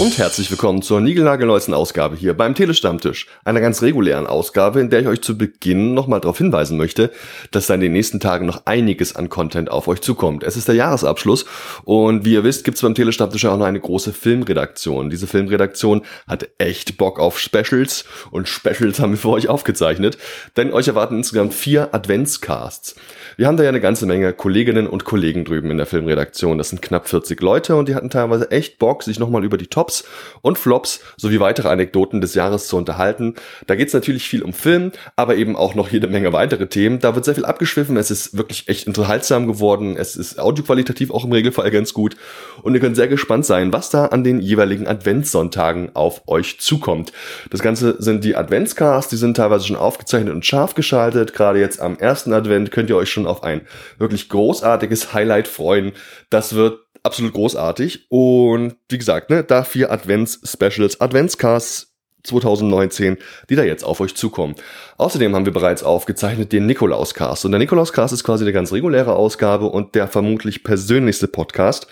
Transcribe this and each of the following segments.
und herzlich willkommen zur niegelnagelneuesten Ausgabe hier beim Telestammtisch. Einer ganz regulären Ausgabe, in der ich euch zu Beginn nochmal darauf hinweisen möchte, dass da in den nächsten Tagen noch einiges an Content auf euch zukommt. Es ist der Jahresabschluss und wie ihr wisst, gibt es beim Telestammtisch auch noch eine große Filmredaktion. Diese Filmredaktion hat echt Bock auf Specials und Specials haben wir für euch aufgezeichnet, denn euch erwarten insgesamt vier Adventscasts. Wir haben da ja eine ganze Menge Kolleginnen und Kollegen drüben in der Filmredaktion. Das sind knapp 40 Leute und die hatten teilweise echt Bock, sich nochmal über die Top Tops und Flops sowie weitere Anekdoten des Jahres zu unterhalten. Da geht es natürlich viel um Film, aber eben auch noch jede Menge weitere Themen. Da wird sehr viel abgeschwiffen. Es ist wirklich echt unterhaltsam geworden. Es ist audioqualitativ auch im Regelfall ganz gut. Und ihr könnt sehr gespannt sein, was da an den jeweiligen Adventssonntagen auf euch zukommt. Das Ganze sind die Adventscasts, die sind teilweise schon aufgezeichnet und scharf geschaltet. Gerade jetzt am ersten Advent könnt ihr euch schon auf ein wirklich großartiges Highlight freuen. Das wird absolut großartig. Und wie gesagt, ne, da vier Advents-Specials, Adventscasts 2019, die da jetzt auf euch zukommen. Außerdem haben wir bereits aufgezeichnet den Nikolauscast. Und der Nikolauscast ist quasi eine ganz reguläre Ausgabe und der vermutlich persönlichste Podcast,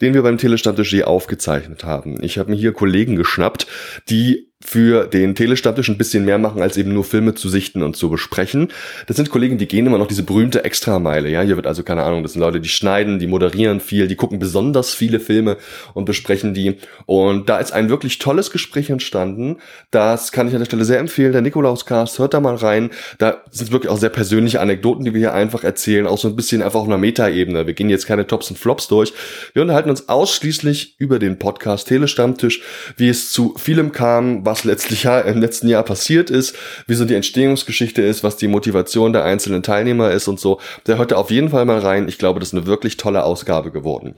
den wir beim Telestandtisch aufgezeichnet haben. Ich habe mir hier Kollegen geschnappt, die für den Telestammtisch ein bisschen mehr machen, als eben nur Filme zu sichten und zu besprechen. Das sind Kollegen, die gehen immer noch diese berühmte Extrameile. Ja, hier wird also keine Ahnung, das sind Leute, die schneiden, die moderieren viel, die gucken besonders viele Filme und besprechen die. Und da ist ein wirklich tolles Gespräch entstanden. Das kann ich an der Stelle sehr empfehlen. Der Nikolauscast, hört da mal rein. Da sind wirklich auch sehr persönliche Anekdoten, die wir hier einfach erzählen, auch so ein bisschen einfach auf einer Metaebene. Wir gehen jetzt keine Tops und Flops durch. Wir unterhalten uns ausschließlich über den Podcast Telestammtisch, wie es zu vielem kam, was letztlich ja im letzten Jahr passiert ist, wie so die Entstehungsgeschichte ist, was die Motivation der einzelnen Teilnehmer ist und so. Der hört da auf jeden Fall mal rein. Ich glaube, das ist eine wirklich tolle Ausgabe geworden.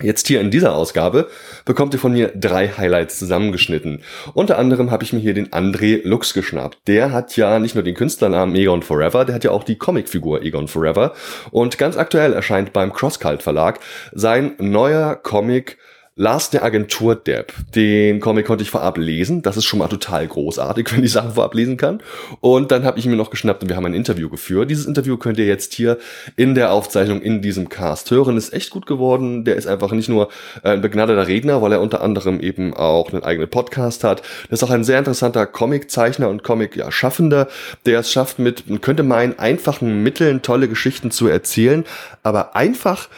Jetzt hier in dieser Ausgabe bekommt ihr von mir drei Highlights zusammengeschnitten. Unter anderem habe ich mir hier den André Lux geschnappt. Der hat ja nicht nur den Künstlernamen Egon Forever, der hat ja auch die Comicfigur Egon Forever. Und ganz aktuell erscheint beim Crosscult Verlag sein neuer Comic Lars der Agentur Depp. Den Comic konnte ich vorab lesen. Das ist schon mal total großartig, wenn ich Sachen vorab lesen kann. Und dann habe ich mir noch geschnappt und wir haben ein Interview geführt. Dieses Interview könnt ihr jetzt hier in der Aufzeichnung in diesem Cast hören. Ist echt gut geworden. Der ist einfach nicht nur ein begnadeter Redner, weil er unter anderem eben auch einen eigenen Podcast hat. Das ist auch ein sehr interessanter Comiczeichner und Comic-Schaffender, der es schafft, mit, man könnte meinen, einfachen Mitteln tolle Geschichten zu erzählen. Aber einfach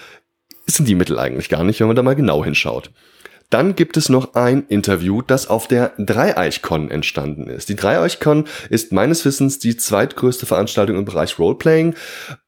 sind die Mittel eigentlich gar nicht, wenn man da mal genau hinschaut. Dann gibt es noch ein Interview, das auf der Dreieichcon entstanden ist. Die Dreieichcon ist meines Wissens die zweitgrößte Veranstaltung im Bereich Roleplaying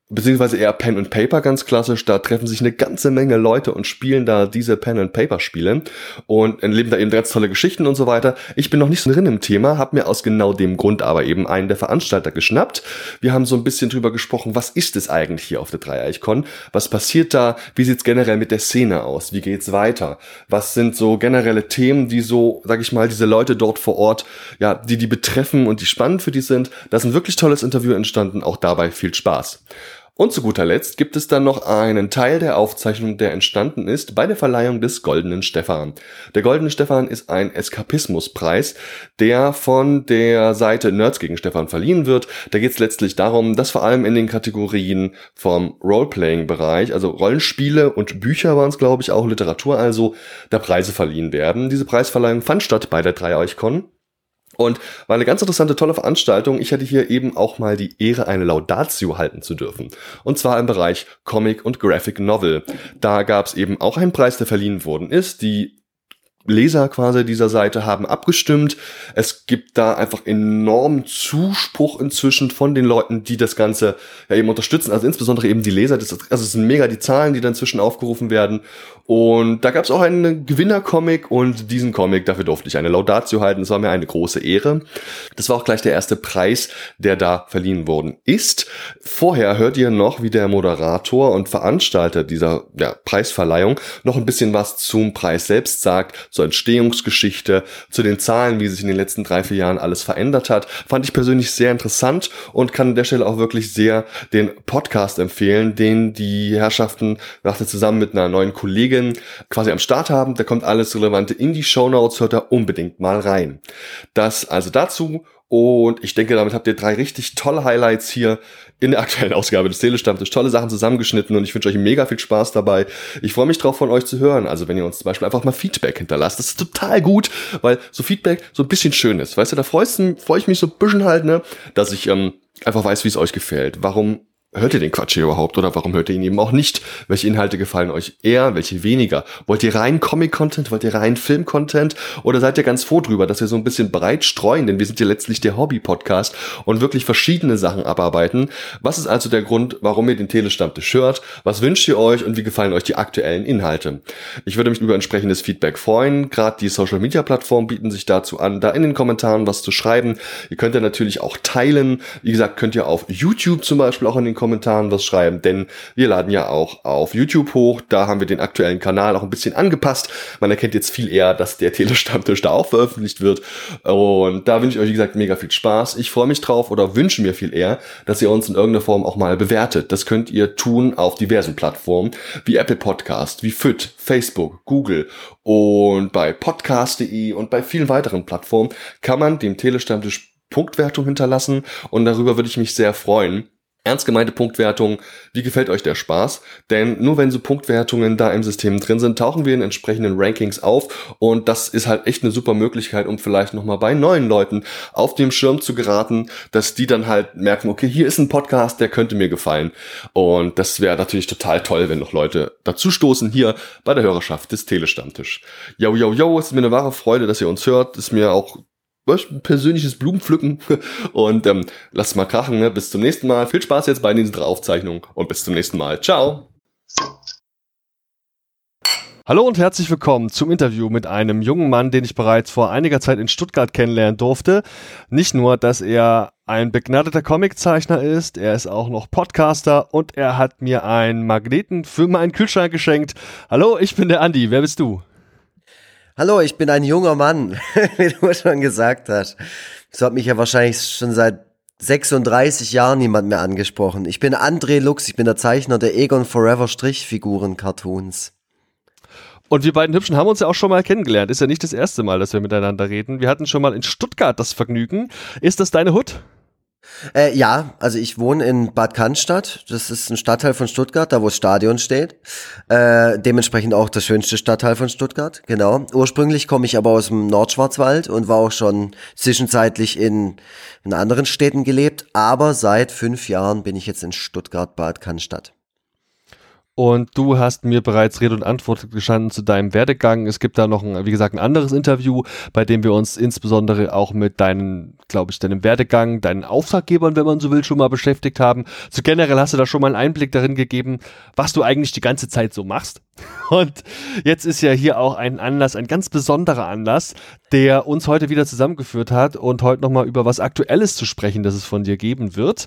beziehungsweise eher Pen and Paper ganz klassisch. Da treffen sich eine ganze Menge Leute und spielen da diese Pen and Paper Spiele und erleben da eben ganz tolle Geschichten und so weiter. Ich bin noch nicht so drin im Thema, habe mir aus genau dem Grund aber eben einen der Veranstalter geschnappt. Wir haben so ein bisschen drüber gesprochen, was ist es eigentlich hier auf der Dreieichkon? Was passiert da? Wie sieht's generell mit der Szene aus? Wie geht's weiter? Was sind so generelle Themen, die so, sag ich mal, diese Leute dort vor Ort, ja, die die betreffen und die spannend für die sind? Das ist ein wirklich tolles Interview entstanden. Auch dabei viel Spaß. Und zu guter Letzt gibt es dann noch einen Teil der Aufzeichnung, der entstanden ist bei der Verleihung des Goldenen Stefan. Der Goldene Stefan ist ein Eskapismuspreis, der von der Seite Nerds gegen Stefan verliehen wird. Da geht es letztlich darum, dass vor allem in den Kategorien vom Roleplaying-Bereich, also Rollenspiele und Bücher waren es, glaube ich, auch Literatur also, da Preise verliehen werden. Diese Preisverleihung fand statt bei der Dreieuchkon und war eine ganz interessante, tolle Veranstaltung. Ich hatte hier eben auch mal die Ehre, eine Laudatio halten zu dürfen. Und zwar im Bereich Comic und Graphic Novel. Da gab es eben auch einen Preis, der verliehen worden ist. Die Leser quasi dieser Seite haben abgestimmt. Es gibt da einfach enormen Zuspruch inzwischen von den Leuten, die das Ganze ja eben unterstützen. Also insbesondere eben die Leser. Das, also es sind mega die Zahlen, die dann inzwischen aufgerufen werden. Und da gab es auch einen Gewinnercomic und diesen Comic, dafür durfte ich eine Laudatio halten. Das war mir eine große Ehre. Das war auch gleich der erste Preis, der da verliehen worden ist. Vorher hört ihr noch, wie der Moderator und Veranstalter dieser ja, Preisverleihung noch ein bisschen was zum Preis selbst sagt zur Entstehungsgeschichte, zu den Zahlen, wie sich in den letzten drei, vier Jahren alles verändert hat. Fand ich persönlich sehr interessant und kann an der Stelle auch wirklich sehr den Podcast empfehlen, den die Herrschaften dachte zusammen mit einer neuen Kollegin quasi am Start haben. Da kommt alles Relevante in die Show Notes, hört da unbedingt mal rein. Das also dazu Und ich denke, damit habt ihr drei richtig tolle Highlights hier in der aktuellen Ausgabe des Telestammtisch. Tolle Sachen zusammengeschnitten und ich wünsche euch mega viel Spaß dabei. Ich freue mich drauf, von euch zu hören. Also wenn ihr uns zum Beispiel einfach mal Feedback hinterlasst, das ist total gut, weil so Feedback so ein bisschen schön ist. Weißt du, da freue freu ich mich so ein bisschen halt, ne, dass ich ähm, einfach weiß, wie es euch gefällt. Warum hört ihr den Quatsch hier überhaupt oder warum hört ihr ihn eben auch nicht? Welche Inhalte gefallen euch eher, welche weniger? Wollt ihr rein Comic-Content, wollt ihr rein Film-Content oder seid ihr ganz froh drüber, dass wir so ein bisschen breit streuen, denn wir sind ja letztlich der Hobby-Podcast und wirklich verschiedene Sachen abarbeiten. Was ist also der Grund, warum ihr den Telestammtisch hört? Was wünscht ihr euch und wie gefallen euch die aktuellen Inhalte? Ich würde mich über entsprechendes Feedback freuen. Gerade die Social-Media-Plattformen bieten sich dazu an, da in den Kommentaren was zu schreiben. Ihr könnt ja natürlich auch teilen. Wie gesagt, könnt ihr auf YouTube zum Beispiel auch in den Kommentaren was schreiben, denn wir laden ja auch auf YouTube hoch. Da haben wir den aktuellen Kanal auch ein bisschen angepasst. Man erkennt jetzt viel eher, dass der Telestammtisch da auch veröffentlicht wird. Und da wünsche ich euch, wie gesagt, mega viel Spaß. Ich freue mich drauf oder wünsche mir viel eher, dass ihr uns in irgendeiner Form auch mal bewertet. Das könnt ihr tun auf diversen Plattformen wie Apple Podcast, wie FIT, Facebook, Google und bei podcast.de und bei vielen weiteren Plattformen kann man dem Telestammtisch Punktwertung hinterlassen und darüber würde ich mich sehr freuen ernst gemeinte Punktwertung, wie gefällt euch der Spaß? Denn nur wenn so Punktwertungen da im System drin sind, tauchen wir in entsprechenden Rankings auf und das ist halt echt eine super Möglichkeit, um vielleicht nochmal bei neuen Leuten auf dem Schirm zu geraten, dass die dann halt merken, okay, hier ist ein Podcast, der könnte mir gefallen und das wäre natürlich total toll, wenn noch Leute dazu stoßen hier bei der Hörerschaft des Telestammtisch. Yo, yo, yo, es ist mir eine wahre Freude, dass ihr uns hört, ist mir auch persönliches Blumenpflücken und ähm, lasst mal krachen. Ne? Bis zum nächsten Mal. Viel Spaß jetzt bei diesen Aufzeichnungen und bis zum nächsten Mal. Ciao. Hallo und herzlich willkommen zum Interview mit einem jungen Mann, den ich bereits vor einiger Zeit in Stuttgart kennenlernen durfte. Nicht nur, dass er ein begnadeter Comiczeichner ist, er ist auch noch Podcaster und er hat mir einen Magneten für meinen Kühlschrank geschenkt. Hallo, ich bin der Andi. Wer bist du? Hallo, ich bin ein junger Mann, wie du schon gesagt hast. So hat mich ja wahrscheinlich schon seit 36 Jahren niemand mehr angesprochen. Ich bin André Lux, ich bin der Zeichner der Egon Forever Strichfiguren Cartoons. Und wir beiden Hübschen haben uns ja auch schon mal kennengelernt. Ist ja nicht das erste Mal, dass wir miteinander reden. Wir hatten schon mal in Stuttgart das Vergnügen. Ist das deine Hut? Äh, ja, also ich wohne in Bad Cannstatt. Das ist ein Stadtteil von Stuttgart, da wo das Stadion steht. Äh, dementsprechend auch der schönste Stadtteil von Stuttgart, genau. Ursprünglich komme ich aber aus dem Nordschwarzwald und war auch schon zwischenzeitlich in, in anderen Städten gelebt. Aber seit fünf Jahren bin ich jetzt in Stuttgart-Bad Cannstatt. Und du hast mir bereits Rede und Antwort gestanden zu deinem Werdegang. Es gibt da noch, ein, wie gesagt, ein anderes Interview, bei dem wir uns insbesondere auch mit deinen, glaube ich, deinem Werdegang, deinen Auftraggebern, wenn man so will, schon mal beschäftigt haben. So generell hast du da schon mal einen Einblick darin gegeben, was du eigentlich die ganze Zeit so machst. Und jetzt ist ja hier auch ein Anlass, ein ganz besonderer Anlass, der uns heute wieder zusammengeführt hat und heute nochmal über was Aktuelles zu sprechen, das es von dir geben wird.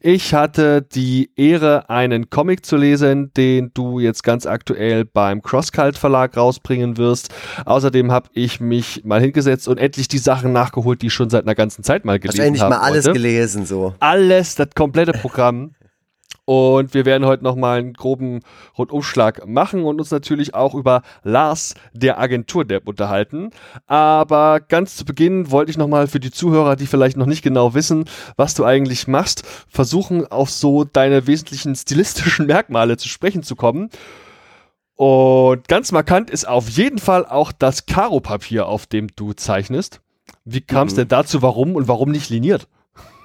Ich hatte die Ehre, einen Comic zu lesen, den du jetzt ganz aktuell beim Crosscult Verlag rausbringen wirst. Außerdem habe ich mich mal hingesetzt und endlich die Sachen nachgeholt, die ich schon seit einer ganzen Zeit mal gelesen habe. Wahrscheinlich mal alles heute. gelesen so. Alles, das komplette Programm. Und wir werden heute nochmal einen groben Rundumschlag machen und uns natürlich auch über Lars, der Agentur-Depp, unterhalten. Aber ganz zu Beginn wollte ich nochmal für die Zuhörer, die vielleicht noch nicht genau wissen, was du eigentlich machst, versuchen, auf so deine wesentlichen stilistischen Merkmale zu sprechen zu kommen. Und ganz markant ist auf jeden Fall auch das Karo-Papier, auf dem du zeichnest. Wie kam es mhm. denn dazu, warum und warum nicht liniert?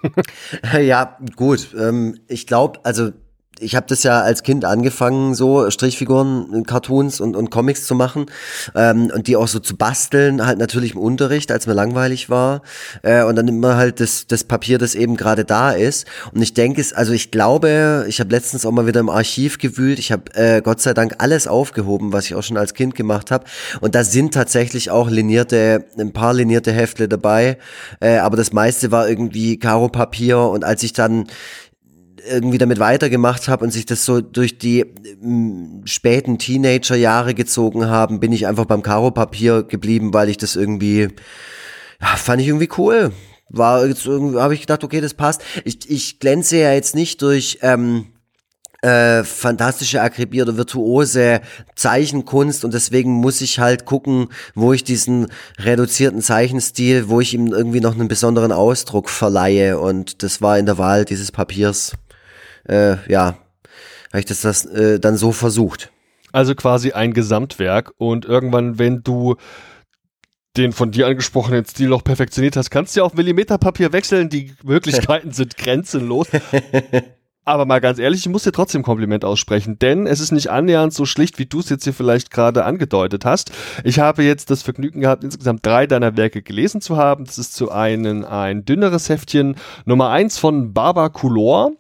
ja, gut. Ähm, ich glaube, also ich habe das ja als Kind angefangen, so Strichfiguren, Cartoons und, und Comics zu machen ähm, und die auch so zu basteln, halt natürlich im Unterricht, als mir langweilig war. Äh, und dann nimmt man halt das, das Papier, das eben gerade da ist. Und ich denke es, also ich glaube, ich habe letztens auch mal wieder im Archiv gewühlt. Ich habe äh, Gott sei Dank alles aufgehoben, was ich auch schon als Kind gemacht habe. Und da sind tatsächlich auch linierte, ein paar linierte Heftle dabei. Äh, aber das meiste war irgendwie Karo-Papier. Und als ich dann irgendwie damit weitergemacht habe und sich das so durch die ähm, späten Teenagerjahre gezogen haben, bin ich einfach beim Karo-Papier geblieben, weil ich das irgendwie, ja, fand ich irgendwie cool. War jetzt irgendwie, habe ich gedacht, okay, das passt. Ich, ich glänze ja jetzt nicht durch, ähm, äh, fantastische, aggregierte, virtuose Zeichenkunst und deswegen muss ich halt gucken, wo ich diesen reduzierten Zeichenstil, wo ich ihm irgendwie noch einen besonderen Ausdruck verleihe und das war in der Wahl dieses Papiers, äh, ja, habe ich das, das äh, dann so versucht. Also quasi ein Gesamtwerk und irgendwann, wenn du den von dir angesprochenen Stil noch perfektioniert hast, kannst du ja auf Millimeterpapier wechseln. Die Möglichkeiten sind grenzenlos. Aber mal ganz ehrlich, ich muss dir trotzdem Kompliment aussprechen, denn es ist nicht annähernd so schlicht, wie du es jetzt hier vielleicht gerade angedeutet hast. Ich habe jetzt das Vergnügen gehabt, insgesamt drei deiner Werke gelesen zu haben. Das ist zu einem ein dünneres Heftchen Nummer eins von Baba Coulor.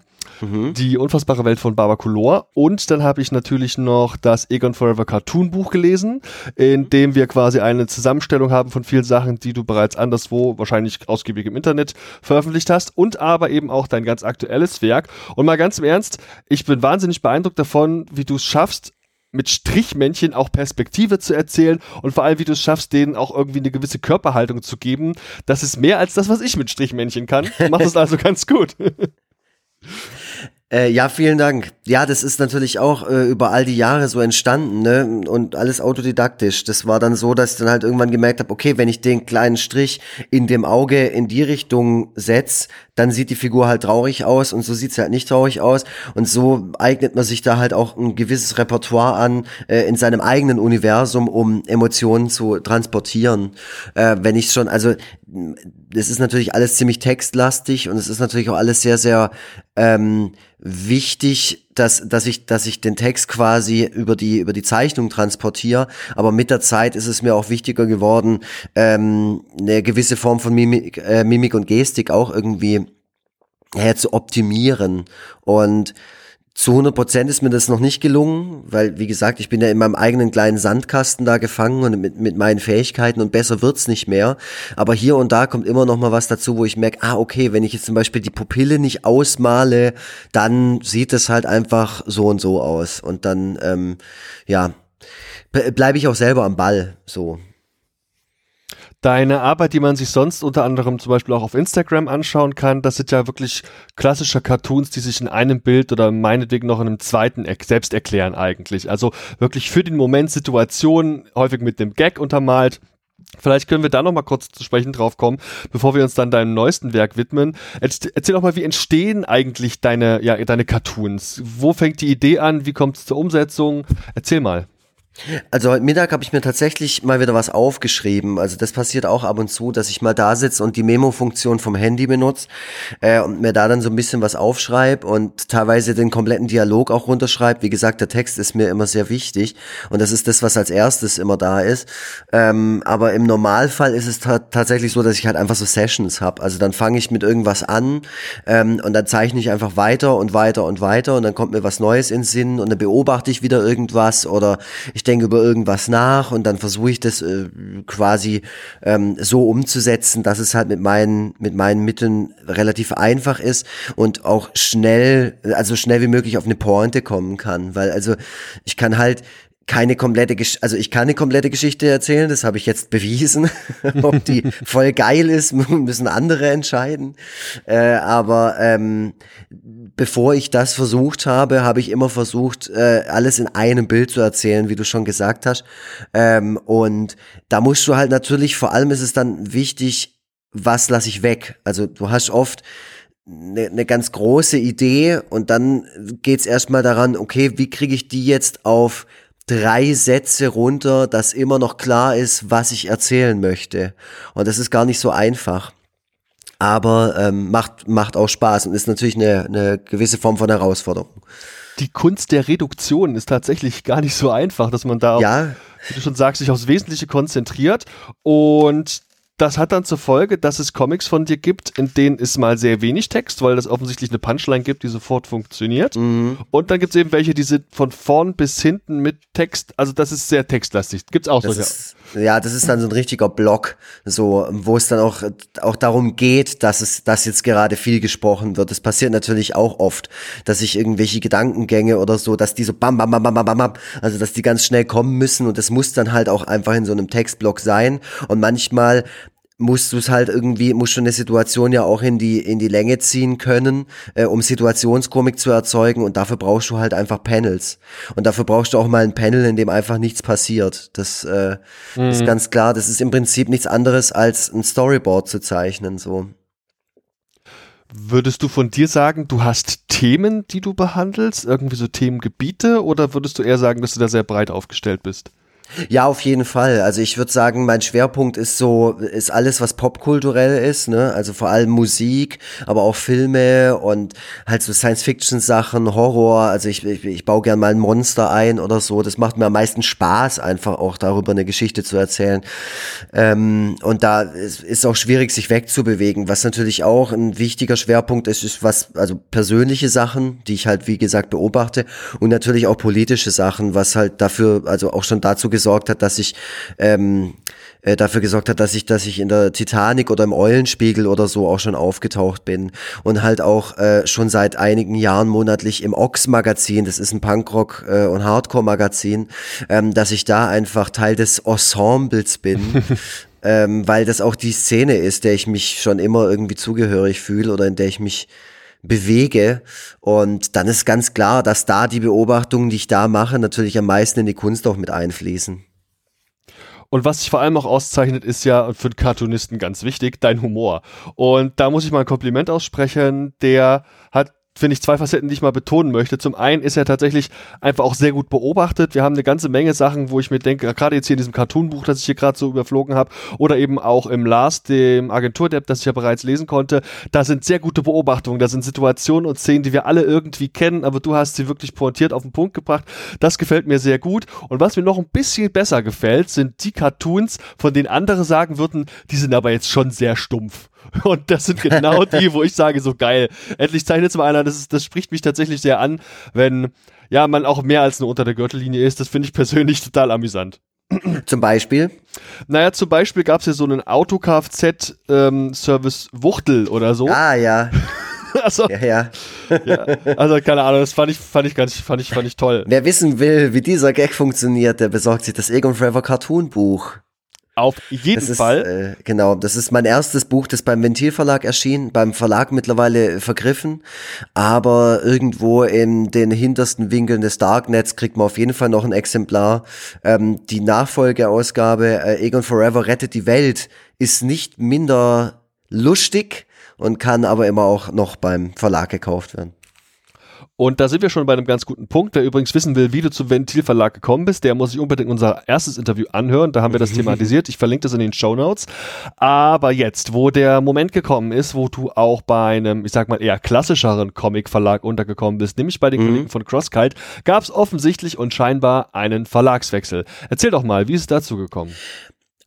Mhm. Die unfassbare Welt von Barbacolor. Und dann habe ich natürlich noch das Egon Forever Cartoon Buch gelesen, in dem wir quasi eine Zusammenstellung haben von vielen Sachen, die du bereits anderswo, wahrscheinlich ausgiebig im Internet, veröffentlicht hast. Und aber eben auch dein ganz aktuelles Werk. Und mal ganz im Ernst, ich bin wahnsinnig beeindruckt davon, wie du es schaffst, mit Strichmännchen auch Perspektive zu erzählen und vor allem, wie du es schaffst, denen auch irgendwie eine gewisse Körperhaltung zu geben. Das ist mehr als das, was ich mit Strichmännchen kann. Du machst es also ganz gut. Äh, ja, vielen Dank. Ja, das ist natürlich auch äh, über all die Jahre so entstanden, ne? Und alles autodidaktisch. Das war dann so, dass ich dann halt irgendwann gemerkt habe, okay, wenn ich den kleinen Strich in dem Auge in die Richtung setz, dann sieht die Figur halt traurig aus und so sieht sie halt nicht traurig aus. Und so eignet man sich da halt auch ein gewisses Repertoire an äh, in seinem eigenen Universum, um Emotionen zu transportieren. Äh, wenn ich schon, also das ist natürlich alles ziemlich textlastig und es ist natürlich auch alles sehr, sehr ähm, wichtig, dass, dass ich, dass ich den Text quasi über die, über die Zeichnung transportiere. Aber mit der Zeit ist es mir auch wichtiger geworden, ähm, eine gewisse Form von Mimik, äh, Mimik und Gestik auch irgendwie ja, zu optimieren. Und zu 100 Prozent ist mir das noch nicht gelungen, weil, wie gesagt, ich bin ja in meinem eigenen kleinen Sandkasten da gefangen und mit, mit meinen Fähigkeiten und besser wird's nicht mehr. Aber hier und da kommt immer noch mal was dazu, wo ich merke, ah, okay, wenn ich jetzt zum Beispiel die Pupille nicht ausmale, dann sieht es halt einfach so und so aus. Und dann, ähm, ja, bleibe ich auch selber am Ball, so deine Arbeit, die man sich sonst unter anderem zum Beispiel auch auf Instagram anschauen kann, das sind ja wirklich klassische Cartoons, die sich in einem Bild oder meinetwegen noch in einem zweiten selbst erklären eigentlich. Also wirklich für den Moment Situationen, häufig mit dem Gag untermalt. Vielleicht können wir da noch mal kurz zu sprechen drauf kommen, bevor wir uns dann deinem neuesten Werk widmen. Erzähl doch mal, wie entstehen eigentlich deine, ja, deine Cartoons? Wo fängt die Idee an? Wie kommt es zur Umsetzung? Erzähl mal. Also heute Mittag habe ich mir tatsächlich mal wieder was aufgeschrieben. Also das passiert auch ab und zu, dass ich mal da sitze und die Memo-Funktion vom Handy benutze äh, und mir da dann so ein bisschen was aufschreibe und teilweise den kompletten Dialog auch runterschreibe. Wie gesagt, der Text ist mir immer sehr wichtig und das ist das, was als erstes immer da ist. Ähm, aber im Normalfall ist es tatsächlich so, dass ich halt einfach so Sessions habe. Also dann fange ich mit irgendwas an ähm, und dann zeichne ich einfach weiter und weiter und weiter und dann kommt mir was Neues ins Sinn und dann beobachte ich wieder irgendwas oder ich denke über irgendwas nach und dann versuche ich das äh, quasi ähm, so umzusetzen, dass es halt mit meinen, mit meinen Mitteln relativ einfach ist und auch schnell, also schnell wie möglich auf eine Pointe kommen kann. Weil also ich kann halt keine komplette, Gesch also ich kann eine komplette Geschichte erzählen, das habe ich jetzt bewiesen. Ob die voll geil ist, müssen andere entscheiden. Äh, aber ähm, bevor ich das versucht habe, habe ich immer versucht, äh, alles in einem Bild zu erzählen, wie du schon gesagt hast. Ähm, und da musst du halt natürlich, vor allem ist es dann wichtig, was lasse ich weg. Also du hast oft eine, eine ganz große Idee und dann geht's erstmal daran, okay, wie kriege ich die jetzt auf drei Sätze runter, dass immer noch klar ist, was ich erzählen möchte. Und das ist gar nicht so einfach. Aber ähm, macht, macht auch Spaß und ist natürlich eine, eine gewisse Form von Herausforderung. Die Kunst der Reduktion ist tatsächlich gar nicht so einfach, dass man da, ja. wie du schon sagst, sich aufs Wesentliche konzentriert. Und das hat dann zur Folge, dass es Comics von dir gibt, in denen ist mal sehr wenig Text, weil das offensichtlich eine Punchline gibt, die sofort funktioniert. Mhm. Und dann gibt es eben welche, die sind von vorn bis hinten mit Text, also das ist sehr textlastig. Gibt's auch das solche. Ist, ja, das ist dann so ein richtiger Block, so, wo es dann auch, auch darum geht, dass es, dass jetzt gerade viel gesprochen wird. Das passiert natürlich auch oft, dass ich irgendwelche Gedankengänge oder so, dass die so bam, bam, bam, bam, bam, bam, also dass die ganz schnell kommen müssen und das muss dann halt auch einfach in so einem Textblock sein. Und manchmal musst du es halt irgendwie, musst du eine Situation ja auch in die, in die Länge ziehen können, äh, um Situationskomik zu erzeugen und dafür brauchst du halt einfach Panels. Und dafür brauchst du auch mal ein Panel, in dem einfach nichts passiert. Das äh, mhm. ist ganz klar, das ist im Prinzip nichts anderes als ein Storyboard zu zeichnen, so. Würdest du von dir sagen, du hast Themen, die du behandelst, irgendwie so Themengebiete, oder würdest du eher sagen, dass du da sehr breit aufgestellt bist? Ja, auf jeden Fall. Also ich würde sagen, mein Schwerpunkt ist so, ist alles, was popkulturell ist, ne? Also vor allem Musik, aber auch Filme und halt so Science-Fiction-Sachen, Horror. Also ich, ich, ich baue gern mal ein Monster ein oder so. Das macht mir am meisten Spaß, einfach auch darüber eine Geschichte zu erzählen. Ähm, und da ist, ist auch schwierig, sich wegzubewegen. Was natürlich auch ein wichtiger Schwerpunkt ist, ist was, also persönliche Sachen, die ich halt, wie gesagt, beobachte und natürlich auch politische Sachen, was halt dafür, also auch schon dazu gesorgt hat, dass ich ähm, äh, dafür gesorgt hat, dass ich, dass ich in der Titanic oder im Eulenspiegel oder so auch schon aufgetaucht bin und halt auch äh, schon seit einigen Jahren monatlich im Ox Magazin, das ist ein Punkrock äh, und Hardcore Magazin, ähm, dass ich da einfach Teil des Ensembles bin. ähm, weil das auch die Szene ist, der ich mich schon immer irgendwie zugehörig fühle oder in der ich mich bewege. Und dann ist ganz klar, dass da die Beobachtungen, die ich da mache, natürlich am meisten in die Kunst auch mit einfließen. Und was sich vor allem auch auszeichnet, ist ja für Cartoonisten ganz wichtig, dein Humor. Und da muss ich mal ein Kompliment aussprechen. Der hat finde ich, zwei Facetten, die ich mal betonen möchte. Zum einen ist er tatsächlich einfach auch sehr gut beobachtet. Wir haben eine ganze Menge Sachen, wo ich mir denke, gerade jetzt hier in diesem Cartoon-Buch, das ich hier gerade so überflogen habe, oder eben auch im Last, dem Agenturdepp, das ich ja bereits lesen konnte, da sind sehr gute Beobachtungen, da sind Situationen und Szenen, die wir alle irgendwie kennen, aber du hast sie wirklich pointiert auf den Punkt gebracht. Das gefällt mir sehr gut. Und was mir noch ein bisschen besser gefällt, sind die Cartoons, von denen andere sagen würden, die sind aber jetzt schon sehr stumpf. Und das sind genau die, wo ich sage, so geil. Endlich zeichnet es mal einer. Das, ist, das spricht mich tatsächlich sehr an, wenn ja man auch mehr als nur unter der Gürtellinie ist. Das finde ich persönlich total amüsant. Zum Beispiel? Naja, zum Beispiel gab es ja so einen Auto-Kfz-Service ähm, Wuchtel oder so. Ah, ja. also, ja, ja. ja, also keine Ahnung, das fand ich, fand ich ganz, fand ich, fand ich toll. Wer wissen will, wie dieser Gag funktioniert, der besorgt sich das Egon Forever Cartoon Buch. Auf jeden das Fall. äh, genau, das ist mein erstes Buch, das beim Ventilverlag erschien, beim Verlag mittlerweile vergriffen, aber irgendwo in den hintersten Winkeln des Darknets kriegt man auf jeden Fall noch ein Exemplar. Ähm, die Nachfolgeausgabe äh, Egon Forever rettet die Welt ist nicht minder lustig und kann aber immer auch noch beim Verlag gekauft werden. Und da sind wir schon bei einem ganz guten Punkt. Wer übrigens wissen will, wie du zum Ventilverlag gekommen bist, der muss sich unbedingt unser erstes Interview anhören. Da haben wir das thematisiert. Ich verlinke das in den Show Notes. Aber jetzt, wo der Moment gekommen ist, wo du auch bei einem, ich sag mal, eher klassischeren Comic-Verlag untergekommen bist, nämlich bei den mhm. Kollegen von CrossKite, gab es offensichtlich und scheinbar einen Verlagswechsel. Erzähl doch mal, wie ist es dazu gekommen?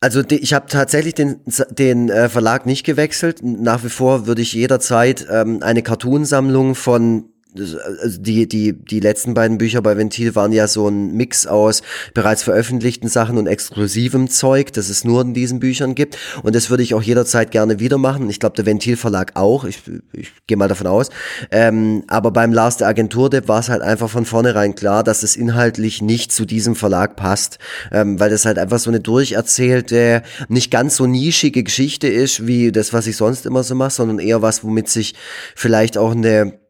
Also ich habe tatsächlich den, den äh, Verlag nicht gewechselt. Nach wie vor würde ich jederzeit ähm, eine Cartoonsammlung von also die, die, die letzten beiden Bücher bei Ventil waren ja so ein Mix aus bereits veröffentlichten Sachen und exklusivem Zeug, das es nur in diesen Büchern gibt. Und das würde ich auch jederzeit gerne wieder machen. Ich glaube, der Ventil Verlag auch. Ich, ich gehe mal davon aus. Ähm, aber beim Lars der Agentur war es halt einfach von vornherein klar, dass es inhaltlich nicht zu diesem Verlag passt. Ähm, weil das halt einfach so eine durcherzählte, nicht ganz so nischige Geschichte ist, wie das, was ich sonst immer so mache, sondern eher was, womit sich vielleicht auch eine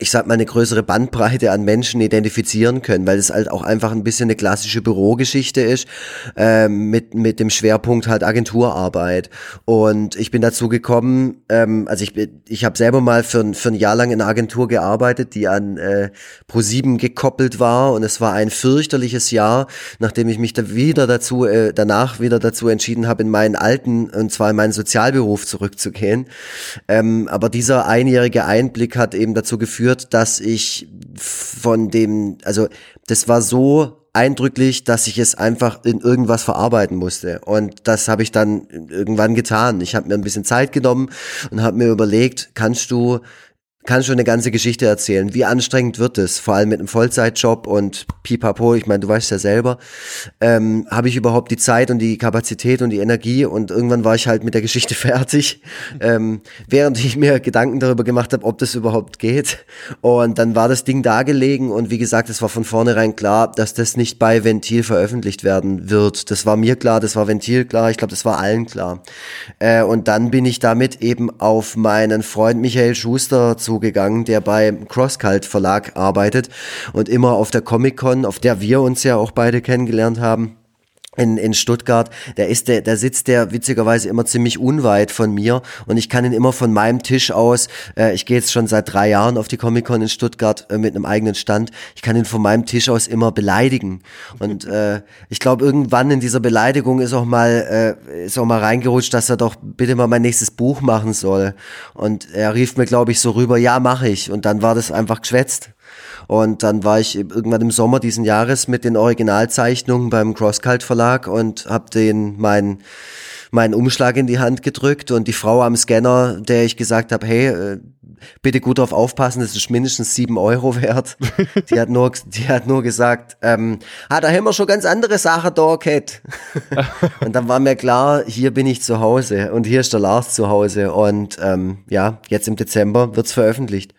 ich sag mal, eine größere Bandbreite an Menschen identifizieren können, weil es halt auch einfach ein bisschen eine klassische Bürogeschichte ist, ähm, mit, mit dem Schwerpunkt halt Agenturarbeit. Und ich bin dazu gekommen, ähm, also ich, ich habe selber mal für, für ein Jahr lang in einer Agentur gearbeitet, die an äh, Pro7 gekoppelt war und es war ein fürchterliches Jahr, nachdem ich mich da wieder dazu, äh, danach wieder dazu entschieden habe, in meinen alten, und zwar in meinen Sozialberuf zurückzugehen. Ähm, aber dieser einjährige Einblick hat eben dazu geführt, geführt, dass ich von dem, also das war so eindrücklich, dass ich es einfach in irgendwas verarbeiten musste. Und das habe ich dann irgendwann getan. Ich habe mir ein bisschen Zeit genommen und habe mir überlegt, kannst du kann schon eine ganze Geschichte erzählen. Wie anstrengend wird es, vor allem mit einem Vollzeitjob und pipapo, ich meine, du weißt ja selber, ähm, habe ich überhaupt die Zeit und die Kapazität und die Energie und irgendwann war ich halt mit der Geschichte fertig, ähm, während ich mir Gedanken darüber gemacht habe, ob das überhaupt geht. Und dann war das Ding da gelegen und wie gesagt, es war von vornherein klar, dass das nicht bei Ventil veröffentlicht werden wird. Das war mir klar, das war Ventil klar, ich glaube, das war allen klar. Äh, und dann bin ich damit eben auf meinen Freund Michael Schuster zugegangen, der beim Crosscult Verlag arbeitet und immer auf der Comic-Con, auf der wir uns ja auch beide kennengelernt haben, in, in Stuttgart, der ist der, der sitzt der witzigerweise immer ziemlich unweit von mir und ich kann ihn immer von meinem Tisch aus, äh, ich gehe jetzt schon seit drei Jahren auf die Comic-Con in Stuttgart äh, mit einem eigenen Stand, ich kann ihn von meinem Tisch aus immer beleidigen. Und äh, ich glaube irgendwann in dieser Beleidigung ist auch mal äh, ist auch mal reingerutscht, dass er doch bitte mal mein nächstes Buch machen soll. Und er rief mir glaube ich so rüber, ja mache ich. Und dann war das einfach geschwätzt und dann war ich irgendwann im Sommer diesen Jahres mit den Originalzeichnungen beim Crosscult Verlag und habe den meinen meinen Umschlag in die Hand gedrückt und die Frau am Scanner, der ich gesagt habe, hey, äh, bitte gut drauf aufpassen, das ist mindestens sieben Euro wert. Die hat nur, die hat nur gesagt, ähm, ah, da haben wir schon ganz andere Sachen da, Cat. und dann war mir klar, hier bin ich zu Hause und hier ist der Lars zu Hause und ähm, ja, jetzt im Dezember wird's veröffentlicht.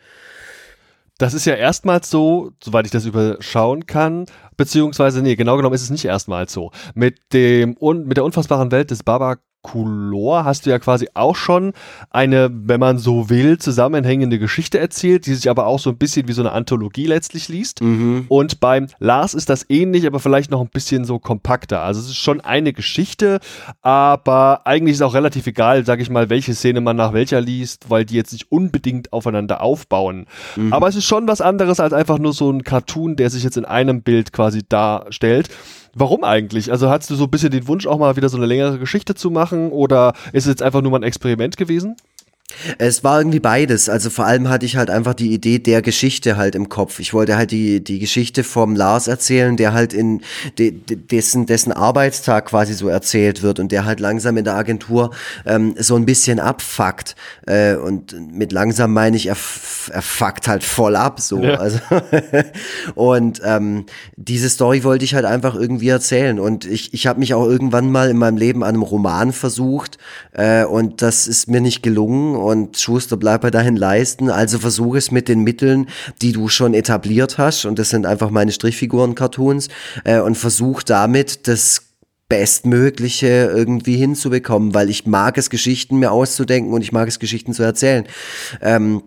Das ist ja erstmals so, soweit ich das überschauen kann, beziehungsweise, nee, genau genommen ist es nicht erstmals so. Mit dem, mit der unfassbaren Welt des Baba Coulor hast du ja quasi auch schon eine, wenn man so will, zusammenhängende Geschichte erzählt, die sich aber auch so ein bisschen wie so eine Anthologie letztlich liest. Mhm. Und beim Lars ist das ähnlich, aber vielleicht noch ein bisschen so kompakter. Also es ist schon eine Geschichte, aber eigentlich ist auch relativ egal, sag ich mal, welche Szene man nach welcher liest, weil die jetzt nicht unbedingt aufeinander aufbauen. Mhm. Aber es ist schon was anderes als einfach nur so ein Cartoon, der sich jetzt in einem Bild quasi darstellt. Warum eigentlich? Also hattest du so ein bisschen den Wunsch, auch mal wieder so eine längere Geschichte zu machen oder ist es jetzt einfach nur mal ein Experiment gewesen? Es war irgendwie beides. Also vor allem hatte ich halt einfach die Idee der Geschichte halt im Kopf. Ich wollte halt die, die Geschichte vom Lars erzählen, der halt in de, de, dessen, dessen Arbeitstag quasi so erzählt wird und der halt langsam in der Agentur ähm, so ein bisschen abfuckt. Äh, und mit langsam meine ich, er, er fuckt halt voll ab so. Ja. Also und ähm, diese Story wollte ich halt einfach irgendwie erzählen. Und ich, ich habe mich auch irgendwann mal in meinem Leben an einem Roman versucht äh, und das ist mir nicht gelungen und Schuster bleib bei deinen Leisten. Also versuche es mit den Mitteln, die du schon etabliert hast und das sind einfach meine Strichfiguren-Cartoons äh, und versuch damit das Bestmögliche irgendwie hinzubekommen, weil ich mag es, Geschichten mir auszudenken und ich mag es, Geschichten zu erzählen. Ähm,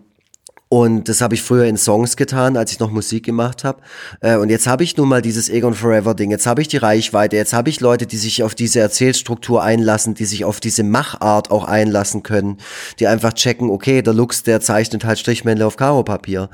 und das habe ich früher in Songs getan, als ich noch Musik gemacht habe. Äh, und jetzt habe ich nun mal dieses Egon Forever Ding. Jetzt habe ich die Reichweite. Jetzt habe ich Leute, die sich auf diese Erzählstruktur einlassen, die sich auf diese Machart auch einlassen können, die einfach checken, okay, der Lux, der zeichnet halt Strichmännle auf Karo-Papier.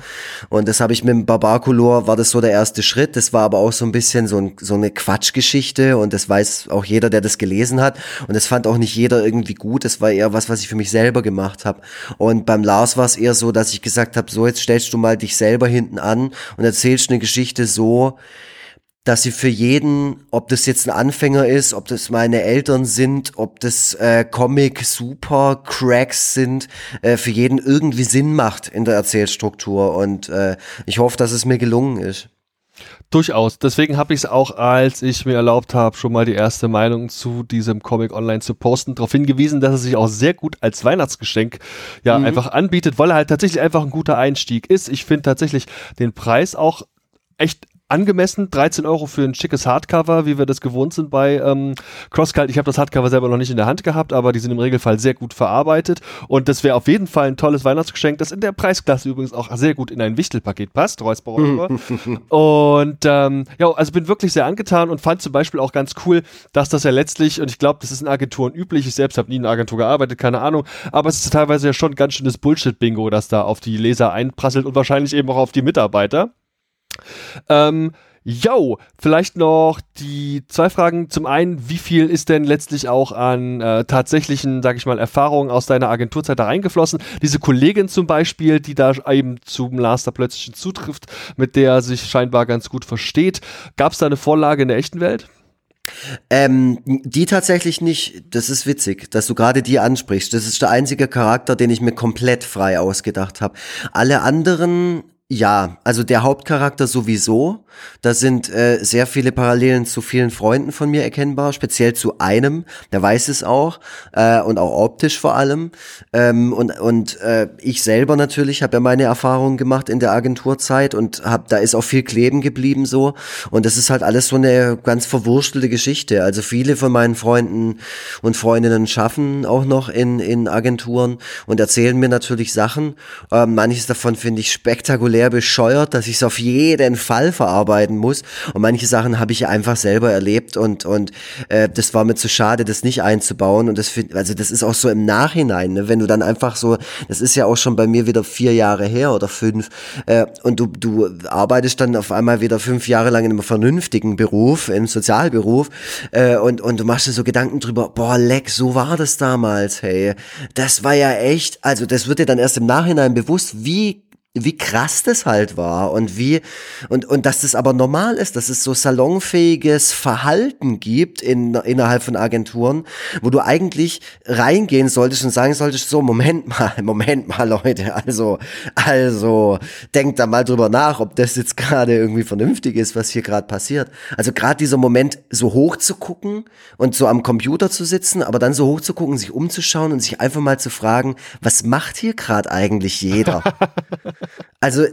Und das habe ich mit dem Barbarkulor, war das so der erste Schritt. Das war aber auch so ein bisschen so, ein, so eine Quatschgeschichte und das weiß auch jeder, der das gelesen hat. Und das fand auch nicht jeder irgendwie gut. Das war eher was, was ich für mich selber gemacht habe. Und beim Lars war es eher so, dass ich gesagt gesagt habe, so jetzt stellst du mal dich selber hinten an und erzählst eine Geschichte so, dass sie für jeden, ob das jetzt ein Anfänger ist, ob das meine Eltern sind, ob das äh, Comic Super Cracks sind, äh, für jeden irgendwie Sinn macht in der Erzählstruktur und äh, ich hoffe, dass es mir gelungen ist. Durchaus. Deswegen habe ich es auch, als ich mir erlaubt habe, schon mal die erste Meinung zu diesem Comic online zu posten, darauf hingewiesen, dass er sich auch sehr gut als Weihnachtsgeschenk ja mhm. einfach anbietet, weil er halt tatsächlich einfach ein guter Einstieg ist. Ich finde tatsächlich den Preis auch echt angemessen. 13 Euro für ein schickes Hardcover, wie wir das gewohnt sind bei ähm, CrossCult. Ich habe das Hardcover selber noch nicht in der Hand gehabt, aber die sind im Regelfall sehr gut verarbeitet. Und das wäre auf jeden Fall ein tolles Weihnachtsgeschenk, das in der Preisklasse übrigens auch sehr gut in ein Wichtelpaket passt. Räusper, Und ähm, ja, also bin wirklich sehr angetan und fand zum Beispiel auch ganz cool, dass das ja letztlich, und ich glaube, das ist in Agenturen üblich, ich selbst habe nie in einer Agentur gearbeitet, keine Ahnung, aber es ist teilweise ja schon ganz schönes Bullshit-Bingo, das da auf die Leser einprasselt und wahrscheinlich eben auch auf die Mitarbeiter. Ähm, Yo, vielleicht noch die zwei Fragen. Zum einen, wie viel ist denn letztlich auch an äh, tatsächlichen, sag ich mal, Erfahrungen aus deiner Agenturzeit da reingeflossen? Diese Kollegin zum Beispiel, die da eben zum Laster plötzlich zutrifft, mit der er sich scheinbar ganz gut versteht. Gab es da eine Vorlage in der echten Welt? Ähm, die tatsächlich nicht. Das ist witzig, dass du gerade die ansprichst. Das ist der einzige Charakter, den ich mir komplett frei ausgedacht habe. Alle anderen ja, also der Hauptcharakter sowieso. Da sind äh, sehr viele Parallelen zu vielen Freunden von mir erkennbar, speziell zu einem, der weiß es auch äh, und auch optisch vor allem. Ähm, und und äh, ich selber natürlich habe ja meine Erfahrungen gemacht in der Agenturzeit und hab, da ist auch viel kleben geblieben so. Und das ist halt alles so eine ganz verwurstelte Geschichte. Also viele von meinen Freunden und Freundinnen schaffen auch noch in, in Agenturen und erzählen mir natürlich Sachen. Ähm, manches davon finde ich spektakulär sehr bescheuert, dass ich es auf jeden Fall verarbeiten muss. Und manche Sachen habe ich einfach selber erlebt und, und äh, das war mir zu schade, das nicht einzubauen. Und das finde, also das ist auch so im Nachhinein, ne? wenn du dann einfach so, das ist ja auch schon bei mir wieder vier Jahre her oder fünf, äh, und du, du arbeitest dann auf einmal wieder fünf Jahre lang in einem vernünftigen Beruf, im Sozialberuf, äh, und, und du machst dir so Gedanken drüber, boah, leck, so war das damals, hey. Das war ja echt, also das wird dir dann erst im Nachhinein bewusst, wie wie krass das halt war und wie und und dass das aber normal ist, dass es so salonfähiges Verhalten gibt in innerhalb von Agenturen, wo du eigentlich reingehen solltest und sagen solltest so Moment mal, Moment mal Leute, also also denkt da mal drüber nach, ob das jetzt gerade irgendwie vernünftig ist, was hier gerade passiert. Also gerade dieser Moment so hoch zu gucken und so am Computer zu sitzen, aber dann so hoch zu gucken, sich umzuschauen und sich einfach mal zu fragen, was macht hier gerade eigentlich jeder? Also